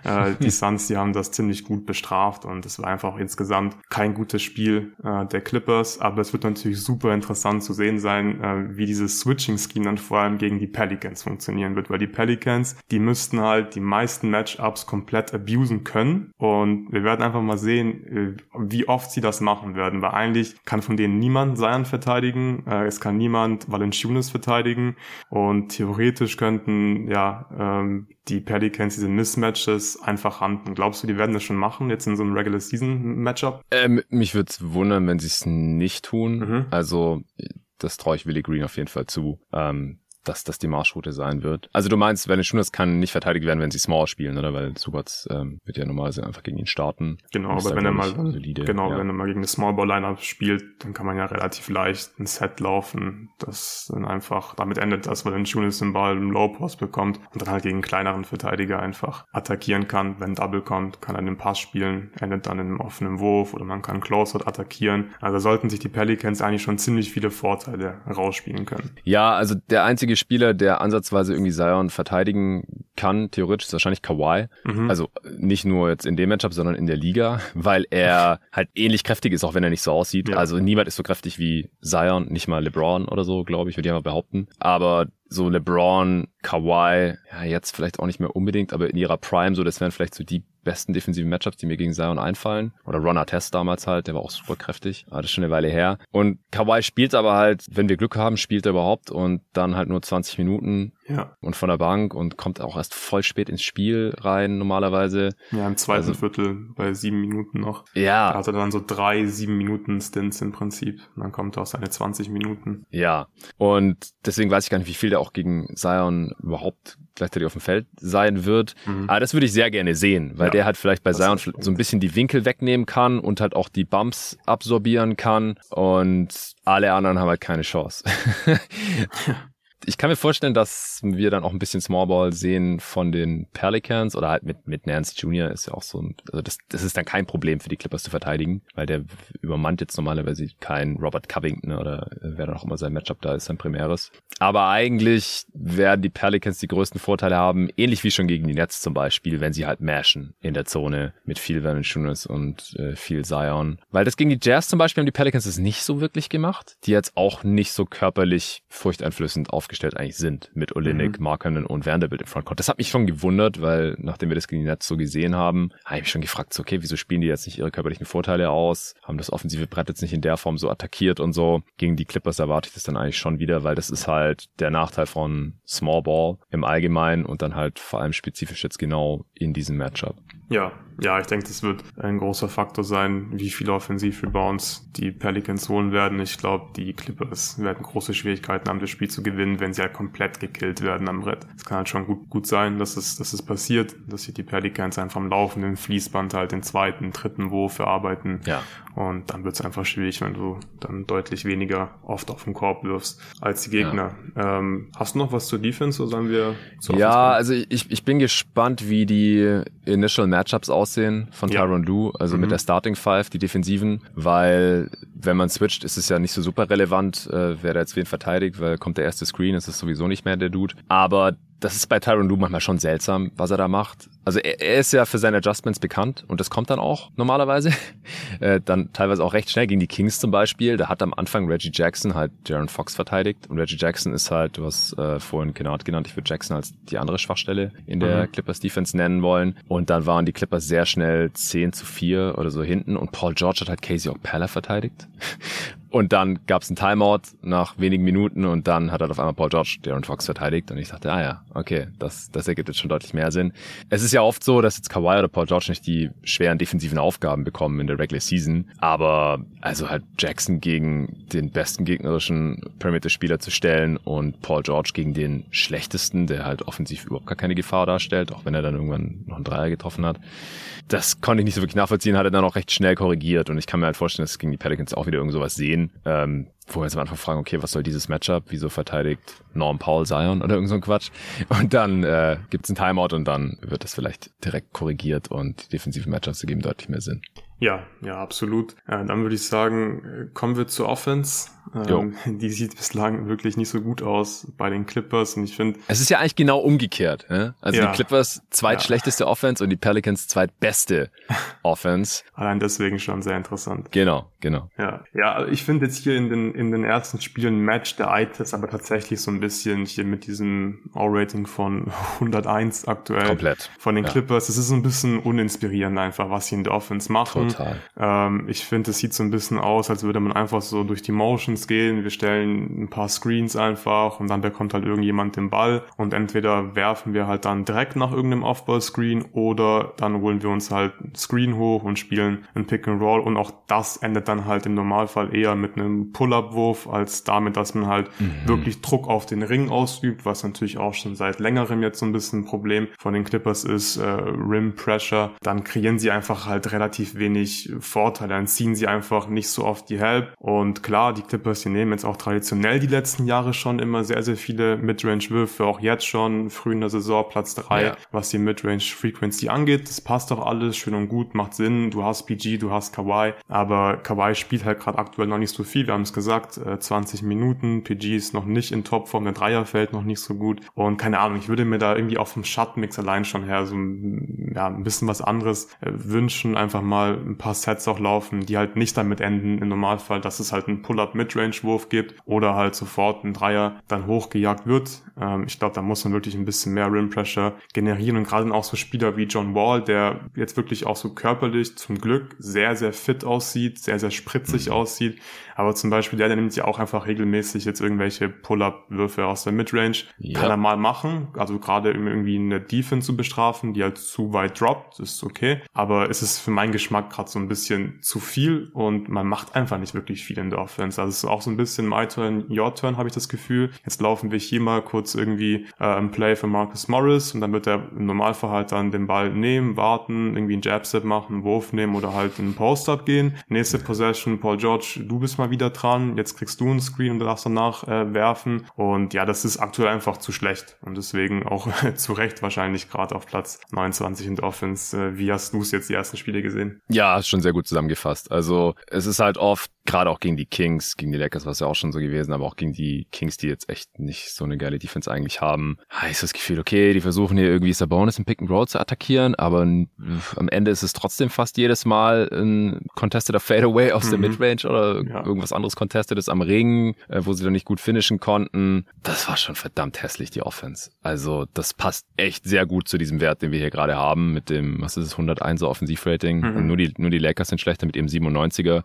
äh, die Suns, die haben das ziemlich gut bestraft und es war einfach insgesamt kein gutes Spiel äh, der Clippers, aber es wird natürlich super interessant zu sehen sein, äh, wie dieses Switching-Scheme dann vor allem gegen die Pelicans funktionieren wird, weil die Pelicans, die müssten halt die meisten Matchups komplett abusen können und wir werden einfach mal sehen, äh, wie oft sie das machen werden, weil eigentlich kann von denen niemand Zion verteidigen, äh, es kann niemand Valanciunas verteidigen und theoretisch könnten ja ähm, die Pelicans diese Mismatches einfach handeln. Glaubst du, die werden das schon machen, jetzt in so einem Regular Season Matchup? Ähm, mich würde es wundern, wenn sie es nicht tun. Mhm. Also das traue ich Willie Green auf jeden Fall zu. Ähm, dass das die Marschroute sein wird. Also du meinst, Valanciunas kann nicht verteidigt werden, wenn sie Small spielen, oder? Weil Subats ähm, wird ja normalerweise einfach gegen ihn starten. Genau, aber wenn er mal solide, genau, ja. wenn er mal gegen eine Small Ball Lineup spielt, dann kann man ja relativ leicht ein Set laufen, das dann einfach damit endet, dass Valanciunas den Ball im Low Post bekommt und dann halt gegen einen kleineren Verteidiger einfach attackieren kann. Wenn Double kommt, kann er den Pass spielen, endet dann in einem offenen Wurf oder man kann Closeout attackieren. Also sollten sich die Pelicans eigentlich schon ziemlich viele Vorteile rausspielen können. Ja, also der einzige Spieler, der ansatzweise irgendwie Zion verteidigen kann, theoretisch, ist wahrscheinlich Kawhi. Mhm. Also nicht nur jetzt in dem Matchup, sondern in der Liga, weil er halt ähnlich kräftig ist, auch wenn er nicht so aussieht. Ja. Also niemand ist so kräftig wie Zion, nicht mal LeBron oder so, glaube ich, würde ich mal behaupten. Aber so LeBron, Kawhi, ja, jetzt vielleicht auch nicht mehr unbedingt, aber in ihrer Prime, so, das wären vielleicht so die besten defensiven Matchups, die mir gegen Zion einfallen. Oder Ron Artest damals halt, der war auch super kräftig. Aber das ist schon eine Weile her. Und Kawhi spielt aber halt, wenn wir Glück haben, spielt er überhaupt und dann halt nur 20 Minuten ja. und von der Bank und kommt auch erst voll spät ins Spiel rein normalerweise. Ja, im zweiten also, Viertel bei sieben Minuten noch. Ja. Da hat er dann so drei, sieben Minuten Stints im Prinzip. Und dann kommt er auf seine 20 Minuten. Ja. Und deswegen weiß ich gar nicht, wie viel der auch gegen Zion überhaupt gleichzeitig auf dem Feld sein wird. Mhm. Aber das würde ich sehr gerne sehen, weil ja, der halt vielleicht bei Zion so ein bisschen die Winkel wegnehmen kann und halt auch die Bumps absorbieren kann und alle anderen haben halt keine Chance. ich kann mir vorstellen, dass wir dann auch ein bisschen Smallball sehen von den Pelicans oder halt mit, mit Nance Jr. ist ja auch so ein, also das, das ist dann kein Problem für die Clippers zu verteidigen, weil der übermannt jetzt normalerweise kein Robert Covington oder wer dann auch immer sein Matchup da ist, sein primäres. Aber eigentlich werden die Pelicans die größten Vorteile haben, ähnlich wie schon gegen die Nets zum Beispiel, wenn sie halt mashen in der Zone mit viel Valanciunas und äh, viel Zion. Weil das gegen die Jazz zum Beispiel haben die Pelicans das nicht so wirklich gemacht, die jetzt auch nicht so körperlich furchteinflößend aufgestellt aufgestellt eigentlich sind mit Olinik, mhm. Markanen und Vanderbilt im Frontcourt. Das hat mich schon gewundert, weil nachdem wir das gegen die Nets so gesehen haben, habe ich mich schon gefragt, so, okay, wieso spielen die jetzt nicht ihre körperlichen Vorteile aus? Haben das offensive Brett jetzt nicht in der Form so attackiert und so. Gegen die Clippers erwarte ich das dann eigentlich schon wieder, weil das ist halt der Nachteil von Small Ball im Allgemeinen und dann halt vor allem spezifisch jetzt genau in diesem Matchup. Ja, ja, ich denke, das wird ein großer Faktor sein, wie viele Offensiv-Rebounds die Pelicans holen werden. Ich glaube, die Clippers werden große Schwierigkeiten haben, das Spiel zu gewinnen, wenn sie halt komplett gekillt werden am Brett. Es kann halt schon gut, gut sein, dass es, dass es passiert, dass sich die Pelicans einfach am laufenden Fließband halt den zweiten, dritten Wurf erarbeiten. Ja. Und dann wird es einfach schwierig, wenn du dann deutlich weniger oft auf den Korb wirfst als die Gegner. Ja. Ähm, hast du noch was zur Defense oder sollen wir zur Ja, also ich, ich bin gespannt, wie die Initial Matchups aussehen von ja. Tyron Lue, also mhm. mit der Starting Five, die Defensiven, weil wenn man switcht, ist es ja nicht so super relevant, äh, wer da jetzt wen verteidigt, weil kommt der erste Screen, ist es sowieso nicht mehr der Dude. Aber das ist bei Tyron Lue manchmal schon seltsam, was er da macht. Also er, er ist ja für seine Adjustments bekannt und das kommt dann auch normalerweise. äh, dann teilweise auch recht schnell gegen die Kings zum Beispiel. Da hat am Anfang Reggie Jackson halt Jaron Fox verteidigt und Reggie Jackson ist halt, du hast äh, vorhin Kennard genannt, ich würde Jackson als die andere Schwachstelle in der mhm. Clippers Defense nennen wollen. Und dann waren die Clippers sehr schnell 10 zu 4 oder so hinten und Paul George hat halt Casey Okpala verteidigt. Und dann gab es einen Timeout nach wenigen Minuten und dann hat er auf einmal Paul George Darren Fox verteidigt und ich dachte, ah ja, okay, das, das ergibt jetzt schon deutlich mehr Sinn. Es ist ja oft so, dass jetzt Kawhi oder Paul George nicht die schweren defensiven Aufgaben bekommen in der Regular Season, aber also halt Jackson gegen den besten gegnerischen Perimeter-Spieler zu stellen und Paul George gegen den schlechtesten, der halt offensiv überhaupt gar keine Gefahr darstellt, auch wenn er dann irgendwann noch einen Dreier getroffen hat das konnte ich nicht so wirklich nachvollziehen, hat er dann auch recht schnell korrigiert und ich kann mir halt vorstellen, dass gegen die Pelicans auch wieder irgend sowas sehen, ähm, wo wir jetzt am Anfang fragen, okay, was soll dieses Matchup, wieso verteidigt Norm Paul Zion oder irgend so ein Quatsch und dann äh, gibt es einen Timeout und dann wird das vielleicht direkt korrigiert und die defensiven Matchups ergeben deutlich mehr Sinn. Ja, ja, absolut. Äh, dann würde ich sagen, äh, kommen wir zur Offense. Ähm, die sieht bislang wirklich nicht so gut aus bei den Clippers und ich finde. Es ist ja eigentlich genau umgekehrt. Ne? Also ja, die Clippers zweitschlechteste ja. Offense und die Pelicans zweitbeste Offense. Allein deswegen schon sehr interessant. Genau, genau. Ja, ja, ich finde jetzt hier in den in den ersten Spielen Match der Eye-Test aber tatsächlich so ein bisschen hier mit diesem All-Rating von 101 aktuell. Komplett. Von den ja. Clippers. Es ist so ein bisschen uninspirierend einfach, was sie in der Offense machen. Machen. Ähm, ich finde, es sieht so ein bisschen aus, als würde man einfach so durch die Motions gehen. Wir stellen ein paar Screens einfach und dann bekommt halt irgendjemand den Ball und entweder werfen wir halt dann direkt nach irgendeinem Offball-Screen oder dann holen wir uns halt ein Screen hoch und spielen ein Pick and Roll und auch das endet dann halt im Normalfall eher mit einem Pull-Up-Wurf als damit, dass man halt mhm. wirklich Druck auf den Ring ausübt, was natürlich auch schon seit längerem jetzt so ein bisschen ein Problem von den Clippers ist, äh, Rim Pressure, dann kreieren sie einfach halt relativ wenig Vorteile, dann ziehen sie einfach nicht so oft die Help. Und klar, die Clippers, die nehmen jetzt auch traditionell die letzten Jahre schon immer sehr, sehr viele Midrange-Würfe, auch jetzt schon früh in der Saison Platz drei, ja. was die Midrange-Frequency angeht, das passt doch alles, schön und gut, macht Sinn, du hast PG, du hast Kawhi, aber Kawhi spielt halt gerade aktuell noch nicht so viel, wir haben es gesagt, äh, 20 Minuten, PG ist noch nicht in Topform, der Dreier fällt noch nicht so gut. Und keine Ahnung, ich würde mir da irgendwie auch vom Shot-Mix allein schon her so ein, ja, ein bisschen was anderes äh, wünschen, einfach mal ein paar Sets auch laufen, die halt nicht damit enden im Normalfall, dass es halt einen Pull-Up-Midrange-Wurf gibt oder halt sofort ein Dreier dann hochgejagt wird. Ähm, ich glaube, da muss man wirklich ein bisschen mehr Rim-Pressure generieren und gerade auch so Spieler wie John Wall, der jetzt wirklich auch so körperlich zum Glück sehr, sehr fit aussieht, sehr, sehr spritzig mhm. aussieht, aber zum Beispiel der, der nimmt ja auch einfach regelmäßig jetzt irgendwelche Pull-Up-Würfe aus der Midrange. Ja. Kann er mal machen. Also gerade irgendwie eine Defense zu bestrafen, die halt zu weit droppt, ist okay. Aber es ist für meinen Geschmack gerade so ein bisschen zu viel und man macht einfach nicht wirklich viel in der Offense. Also es ist auch so ein bisschen my turn, your turn, habe ich das Gefühl. Jetzt laufen wir hier mal kurz irgendwie äh, ein Play für Marcus Morris und dann wird er im Normalfall halt dann den Ball nehmen, warten, irgendwie einen Jab-Step machen, einen Wurf nehmen oder halt einen Post-Up gehen. Nächste Possession, Paul George, du bist mal wieder dran, jetzt kriegst du einen Screen und darfst danach äh, werfen. Und ja, das ist aktuell einfach zu schlecht. Und deswegen auch zu Recht wahrscheinlich gerade auf Platz 29 in der Offense. Äh, wie hast du es jetzt die ersten Spiele gesehen? Ja, schon sehr gut zusammengefasst. Also es ist halt oft gerade auch gegen die Kings, gegen die Lakers war es ja auch schon so gewesen, aber auch gegen die Kings, die jetzt echt nicht so eine geile Defense eigentlich haben, habe ich das Gefühl, okay, die versuchen hier irgendwie Sabonis im Pick and Roll zu attackieren, aber am Ende ist es trotzdem fast jedes Mal ein contesteter Fadeaway aus mhm. der Midrange oder ja. irgendwas anderes contestetes am Ring, äh, wo sie dann nicht gut finishen konnten. Das war schon verdammt hässlich, die Offense. Also das passt echt sehr gut zu diesem Wert, den wir hier gerade haben, mit dem, was ist es, 101er Offensivrating. Mhm. Nur die, nur die Lakers sind schlechter mit ihrem 97er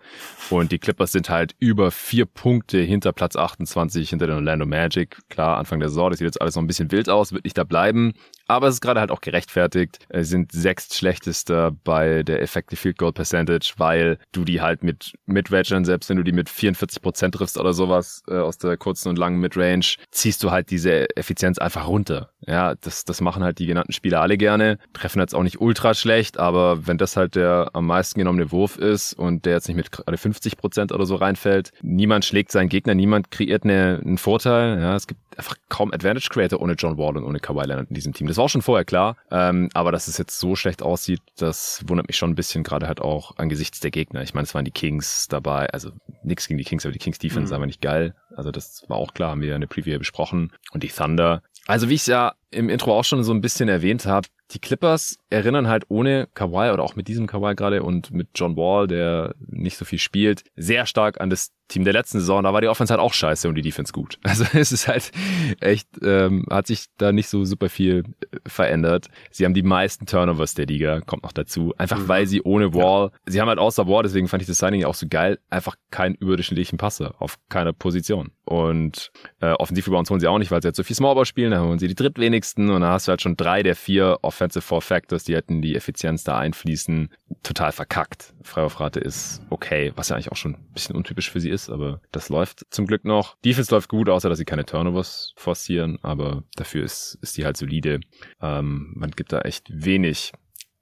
und die Clippers sind halt über vier Punkte hinter Platz 28 hinter den Orlando Magic. Klar, Anfang der Saison, das sieht jetzt alles noch ein bisschen wild aus, wird nicht da bleiben. Aber es ist gerade halt auch gerechtfertigt. Sie sind sechst schlechtester bei der Effective Field Goal Percentage, weil du die halt mit Midrange, selbst wenn du die mit 44 Prozent triffst oder sowas äh, aus der kurzen und langen Midrange, ziehst du halt diese Effizienz einfach runter. Ja, das, das machen halt die genannten Spieler alle gerne. Treffen jetzt auch nicht ultra schlecht, aber wenn das halt der am meisten genommene Wurf ist und der jetzt nicht mit gerade 50 Prozent oder so reinfällt, niemand schlägt seinen Gegner, niemand kreiert eine, einen Vorteil. Ja, es gibt einfach kaum Advantage Creator ohne John Wall und ohne Kawhi Leonard in diesem Team. Das war auch schon vorher klar, ähm, aber dass es jetzt so schlecht aussieht, das wundert mich schon ein bisschen, gerade halt auch angesichts der Gegner. Ich meine, es waren die Kings dabei, also nichts gegen die Kings, aber die Kings Defense mhm. war nicht geil. Also das war auch klar, haben wir ja in der Preview besprochen. Und die Thunder. Also wie ich es ja im Intro auch schon so ein bisschen erwähnt habe, die Clippers erinnern halt ohne Kawhi oder auch mit diesem Kawhi gerade und mit John Wall, der nicht so viel spielt, sehr stark an das Team der letzten Saison. Da war die Offense halt auch scheiße und die Defense gut. Also es ist halt echt, ähm, hat sich da nicht so super viel äh, verändert. Sie haben die meisten Turnovers der Liga, kommt noch dazu. Einfach mhm. weil sie ohne Wall, ja. sie haben halt außer Wall, deswegen fand ich das Signing auch so geil, einfach keinen überdurchschnittlichen Passer auf keiner Position. Und äh, offensiv Rebounds holen sie auch nicht, weil sie jetzt so viel Smallball spielen, dann holen sie die drittwenigsten und dann hast du halt schon drei der vier Offensive Four Factors, die hätten die Effizienz da einfließen, total verkackt. Freiwurfrate ist okay, was ja eigentlich auch schon ein bisschen untypisch für sie ist, aber das läuft zum Glück noch. Defense läuft gut, außer dass sie keine Turnovers forcieren, aber dafür ist, ist die halt solide. Ähm, man gibt da echt wenig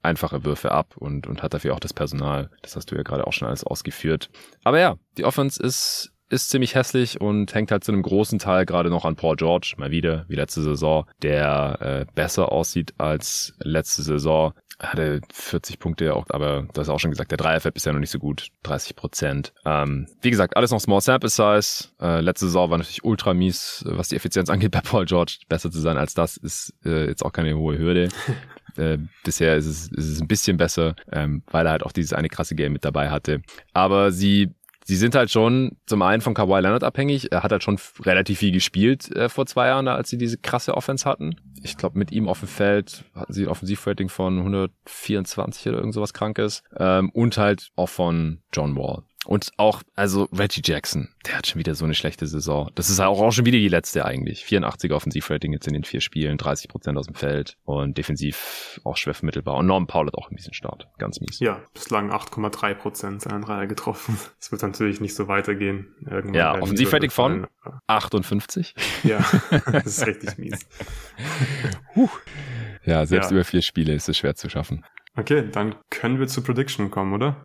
einfache Würfe ab und, und hat dafür auch das Personal. Das hast du ja gerade auch schon alles ausgeführt. Aber ja, die Offense ist ist ziemlich hässlich und hängt halt zu einem großen Teil gerade noch an Paul George, mal wieder, wie letzte Saison, der äh, besser aussieht als letzte Saison. Hatte 40 Punkte auch, aber das ist auch schon gesagt, der Dreier fällt bisher noch nicht so gut, 30 Prozent. Ähm, wie gesagt, alles noch Small Sample Size. Äh, letzte Saison war natürlich ultra mies, was die Effizienz angeht bei Paul George. Besser zu sein als das ist äh, jetzt auch keine hohe Hürde. Äh, bisher ist es, ist es ein bisschen besser, ähm, weil er halt auch dieses eine krasse Game mit dabei hatte. Aber sie sie sind halt schon zum einen von Kawhi Leonard abhängig. Er hat halt schon relativ viel gespielt äh, vor zwei Jahren, als sie diese krasse Offense hatten. Ich glaube, mit ihm auf dem Feld hatten sie ein Offensivrating von 124 oder irgend sowas Krankes. Ähm, und halt auch von John Wall. Und auch, also Reggie Jackson, der hat schon wieder so eine schlechte Saison. Das ist auch, auch schon wieder die letzte eigentlich. 84er Offensivrating jetzt in den vier Spielen, 30 Prozent aus dem Feld und defensiv auch schwer vermittelbar. Und Norman Paul hat auch ein bisschen Start. Ganz mies. Ja, bislang 8,3 Prozent seinen Dreier getroffen. Es wird natürlich nicht so weitergehen. Irgendwann ja, Offensivrating von 58. Ja, das ist richtig mies. ja, selbst ja. über vier Spiele ist es schwer zu schaffen. Okay, dann können wir zur Prediction kommen, oder?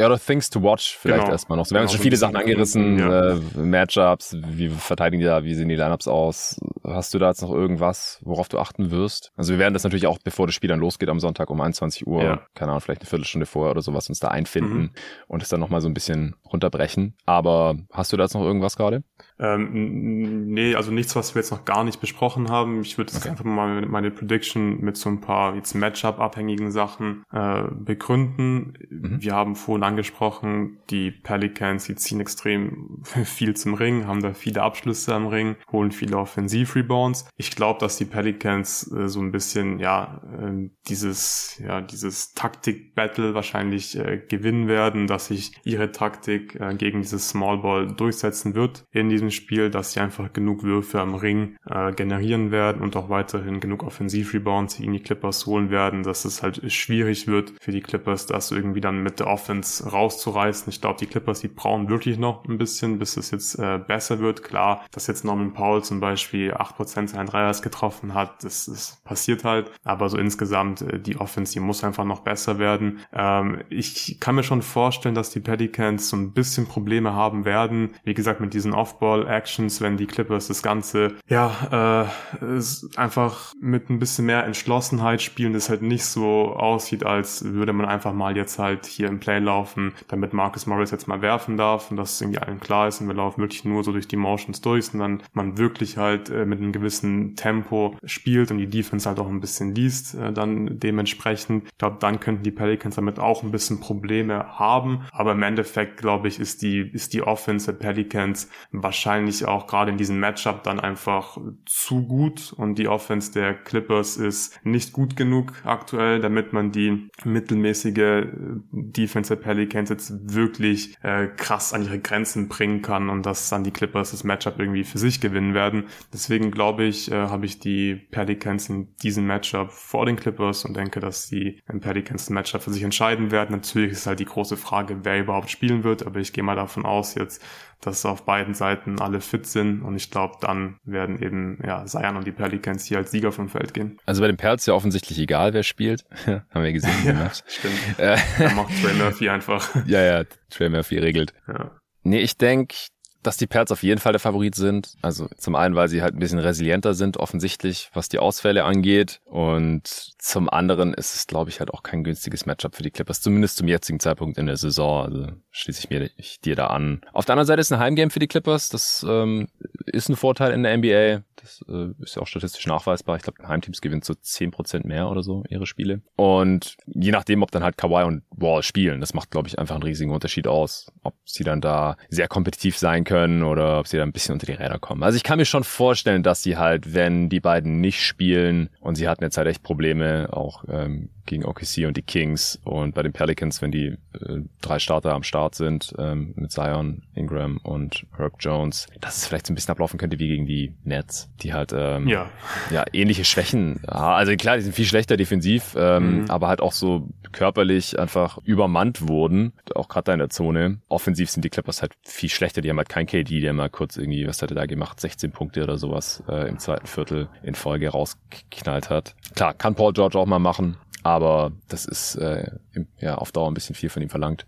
Ja, oder Things to Watch vielleicht genau. erstmal noch. wir haben genau, schon viele Sachen angerissen, ja. äh, Matchups, wie verteidigen die da, wie sehen die Lineups aus? Hast du da jetzt noch irgendwas, worauf du achten wirst? Also wir werden das natürlich auch, bevor das Spiel dann losgeht am Sonntag um 21 Uhr, ja. keine Ahnung, vielleicht eine Viertelstunde vorher oder sowas, uns da einfinden mhm. und es dann nochmal so ein bisschen runterbrechen. Aber hast du da jetzt noch irgendwas gerade? Ähm, nee, also nichts, was wir jetzt noch gar nicht besprochen haben. Ich würde okay. jetzt einfach mal meine Prediction mit so ein paar jetzt Matchup-abhängigen Sachen äh, begründen. Mhm. Wir haben vorhin angesprochen, die Pelicans, die ziehen extrem viel zum Ring, haben da viele Abschlüsse am Ring, holen viele Offensiv-Rebounds. Ich glaube, dass die Pelicans äh, so ein bisschen, ja, äh, dieses, ja, dieses Taktik-Battle wahrscheinlich äh, gewinnen werden, dass sich ihre Taktik äh, gegen dieses Small Ball durchsetzen wird in diesem Spiel, dass sie einfach genug Würfe am Ring äh, generieren werden und auch weiterhin genug Offensiv-Rebounds gegen die Clippers holen werden, dass es halt schwierig wird für die Clippers, das irgendwie dann mit der Offense rauszureißen. Ich glaube, die Clippers, die brauchen wirklich noch ein bisschen, bis es jetzt äh, besser wird. Klar, dass jetzt Norman Paul zum Beispiel 8% seinen Dreiers getroffen hat, das, das passiert halt. Aber so insgesamt, äh, die Offense, die muss einfach noch besser werden. Ähm, ich kann mir schon vorstellen, dass die Pelicans so ein bisschen Probleme haben werden. Wie gesagt, mit diesen Off-Ball-Actions, wenn die Clippers das Ganze, ja, äh, einfach mit ein bisschen mehr Entschlossenheit spielen, das halt nicht so aussieht, als würde man einfach mal jetzt halt hier im Play laufen, damit Marcus Morris jetzt mal werfen darf und dass irgendwie allen klar ist und wir laufen wirklich nur so durch die Motions durch, sondern man wirklich halt äh, mit einem gewissen Tempo spielt und die Defense halt auch ein bisschen liest, äh, dann dementsprechend. Ich glaube, dann könnten die Pelicans damit auch ein bisschen Probleme haben, aber im Endeffekt, glaube ich, ist die, ist die Offense der Pelicans wahrscheinlich auch gerade in diesem Matchup dann einfach zu gut und die Offense der Clippers ist nicht gut genug aktuell, damit man die mittelmäßige äh, Defense der Pelicans jetzt wirklich äh, krass an ihre Grenzen bringen kann und dass dann die Clippers das Matchup irgendwie für sich gewinnen werden. Deswegen glaube ich, äh, habe ich die Pelicans in diesem Matchup vor den Clippers und denke, dass die Pelicans das Matchup für sich entscheiden werden. Natürlich ist halt die große Frage, wer überhaupt spielen wird, aber ich gehe mal davon aus jetzt, dass auf beiden Seiten alle fit sind und ich glaube, dann werden eben ja Zion und die Pelicans hier als Sieger vom Feld gehen. Also bei den Perls ja offensichtlich egal, wer spielt. Haben wir gesehen. ja, stimmt. Äh, da macht Trey Murphy einfach. ja, ja, Trey Murphy regelt. Ja. Nee, ich denke, dass die Perls auf jeden Fall der Favorit sind. Also zum einen, weil sie halt ein bisschen resilienter sind, offensichtlich, was die Ausfälle angeht. Und zum anderen ist es, glaube ich, halt auch kein günstiges Matchup für die Clippers, zumindest zum jetzigen Zeitpunkt in der Saison. Also schließe ich mir ich dir da an. Auf der anderen Seite ist ein Heimgame für die Clippers. Das ähm, ist ein Vorteil in der NBA. Das äh, ist ja auch statistisch nachweisbar. Ich glaube, Heimteams gewinnen so zehn Prozent mehr oder so ihre Spiele. Und je nachdem, ob dann halt Kawhi und Wall spielen, das macht, glaube ich, einfach einen riesigen Unterschied aus. Ob sie dann da sehr kompetitiv sein können oder ob sie da ein bisschen unter die Räder kommen. Also ich kann mir schon vorstellen, dass sie halt, wenn die beiden nicht spielen und sie hatten jetzt halt echt Probleme, auch ähm, gegen OKC und die Kings und bei den Pelicans, wenn die äh, drei Starter am Start sind, ähm, mit Zion, Ingram und Herb Jones, dass es vielleicht so ein bisschen ablaufen könnte wie gegen die Nets, die halt ähm, ja. ja ähnliche Schwächen, also klar, die sind viel schlechter defensiv, ähm, mhm. aber halt auch so körperlich einfach übermannt wurden, auch gerade da in der Zone. Offensiv sind die Clippers halt viel schlechter, die haben halt kein KD, der mal kurz irgendwie, was hat er da gemacht, 16 Punkte oder sowas äh, im zweiten Viertel in Folge rausgeknallt hat. Klar, kann Paul George auch mal machen, aber das ist äh, ja auf Dauer ein bisschen viel von ihm verlangt.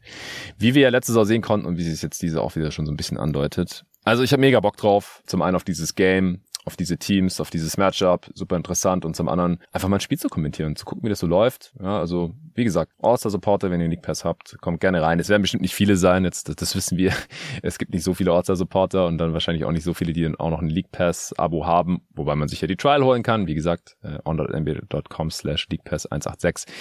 Wie wir ja letztes Jahr sehen konnten und wie sich es jetzt diese auch wieder schon so ein bisschen andeutet. Also ich habe mega Bock drauf. Zum einen auf dieses Game, auf diese Teams, auf dieses Matchup, super interessant und zum anderen einfach mal ein Spiel zu kommentieren, zu gucken, wie das so läuft. Ja, also wie gesagt, All-Star-Supporter, wenn ihr League Pass habt, kommt gerne rein. Es werden bestimmt nicht viele sein, jetzt das, das wissen wir. Es gibt nicht so viele All-Star-Supporter und dann wahrscheinlich auch nicht so viele, die dann auch noch ein League Pass-Abo haben, wobei man sich ja die Trial holen kann. Wie gesagt, äh, on.nba.com slash League Pass 186.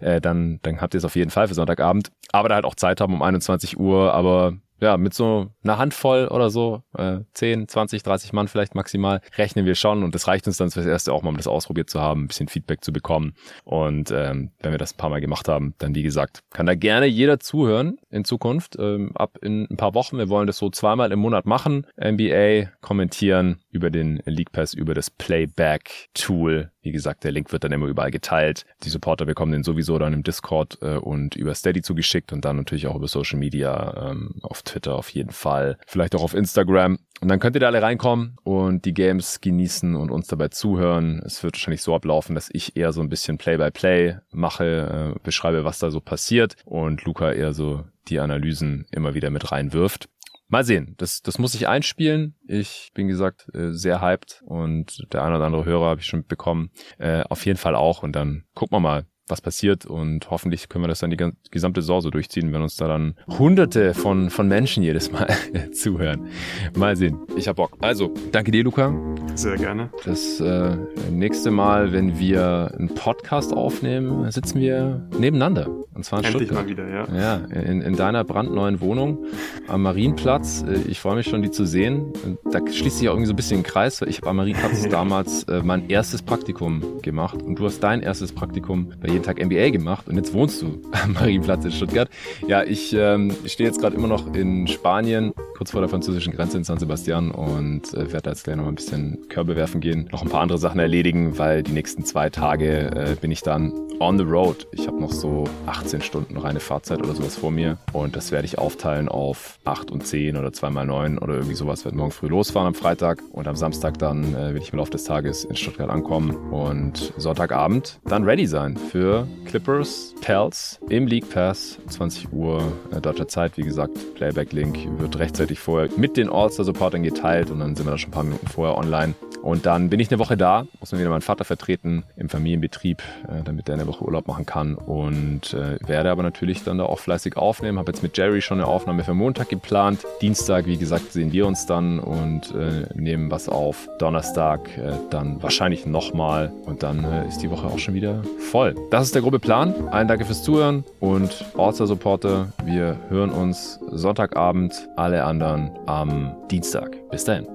Äh, dann, dann habt ihr es auf jeden Fall für Sonntagabend. Aber da halt auch Zeit haben um 21 Uhr, aber ja, mit so einer Handvoll oder so, äh, 10, 20, 30 Mann vielleicht maximal, rechnen wir schon und das reicht uns dann fürs Erste auch mal, um das ausprobiert zu haben, ein bisschen Feedback zu bekommen. Und ähm, wenn wir das ein paar Mal gemacht haben, dann wie gesagt, kann da gerne jeder zuhören in Zukunft, ähm, ab in ein paar Wochen. Wir wollen das so zweimal im Monat machen, NBA kommentieren über den League Pass, über das Playback-Tool. Wie gesagt, der Link wird dann immer überall geteilt. Die Supporter bekommen den sowieso dann im Discord äh, und über Steady zugeschickt und dann natürlich auch über Social Media ähm, auf Twitter auf jeden Fall. Vielleicht auch auf Instagram. Und dann könnt ihr da alle reinkommen und die Games genießen und uns dabei zuhören. Es wird wahrscheinlich so ablaufen, dass ich eher so ein bisschen Play-by-Play -play mache, äh, beschreibe, was da so passiert und Luca eher so die Analysen immer wieder mit reinwirft. Mal sehen, das, das muss ich einspielen. Ich bin gesagt äh, sehr hyped und der eine oder andere Hörer habe ich schon bekommen. Äh, auf jeden Fall auch und dann gucken wir mal, was passiert und hoffentlich können wir das dann die gesamte Saison so durchziehen, wenn uns da dann hunderte von, von Menschen jedes Mal zuhören. Mal sehen. Ich hab Bock. Also, danke dir, Luca. Sehr gerne. Das äh, nächste Mal, wenn wir einen Podcast aufnehmen, sitzen wir nebeneinander. Und zwar in Endlich Stuttgart. mal wieder, ja. Ja, in, in deiner brandneuen Wohnung am Marienplatz. Äh, ich freue mich schon, die zu sehen. Da schließt sich auch irgendwie so ein bisschen ein Kreis. Ich habe am Marienplatz damals äh, mein erstes Praktikum gemacht und du hast dein erstes Praktikum bei jeden Tag NBA gemacht und jetzt wohnst du am Marienplatz in Stuttgart. Ja, ich, ähm, ich stehe jetzt gerade immer noch in Spanien, kurz vor der französischen Grenze in San Sebastian und äh, werde jetzt gleich noch ein bisschen Körbe werfen gehen, noch ein paar andere Sachen erledigen, weil die nächsten zwei Tage äh, bin ich dann on the road. Ich habe noch so 18 Stunden reine Fahrzeit oder sowas vor mir und das werde ich aufteilen auf 8 und 10 oder 2 mal 9 oder irgendwie sowas. Werde morgen früh losfahren am Freitag und am Samstag dann äh, will ich im Laufe des Tages in Stuttgart ankommen und Sonntagabend dann ready sein für für Clippers Pels im League Pass, 20 Uhr äh, deutscher Zeit. Wie gesagt, Playback-Link wird rechtzeitig vorher mit den All-Star-Supportern geteilt und dann sind wir da schon ein paar Minuten vorher online. Und dann bin ich eine Woche da, muss mir wieder meinen Vater vertreten im Familienbetrieb, äh, damit der eine Woche Urlaub machen kann und äh, werde aber natürlich dann da auch fleißig aufnehmen. Habe jetzt mit Jerry schon eine Aufnahme für Montag geplant. Dienstag, wie gesagt, sehen wir uns dann und äh, nehmen was auf. Donnerstag äh, dann wahrscheinlich nochmal und dann äh, ist die Woche auch schon wieder voll. Das ist der grobe Plan. Allen danke fürs Zuhören und All-Star Supporter, wir hören uns Sonntagabend, alle anderen am Dienstag. Bis dahin.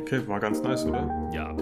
Okay, war ganz nice, oder? Ja.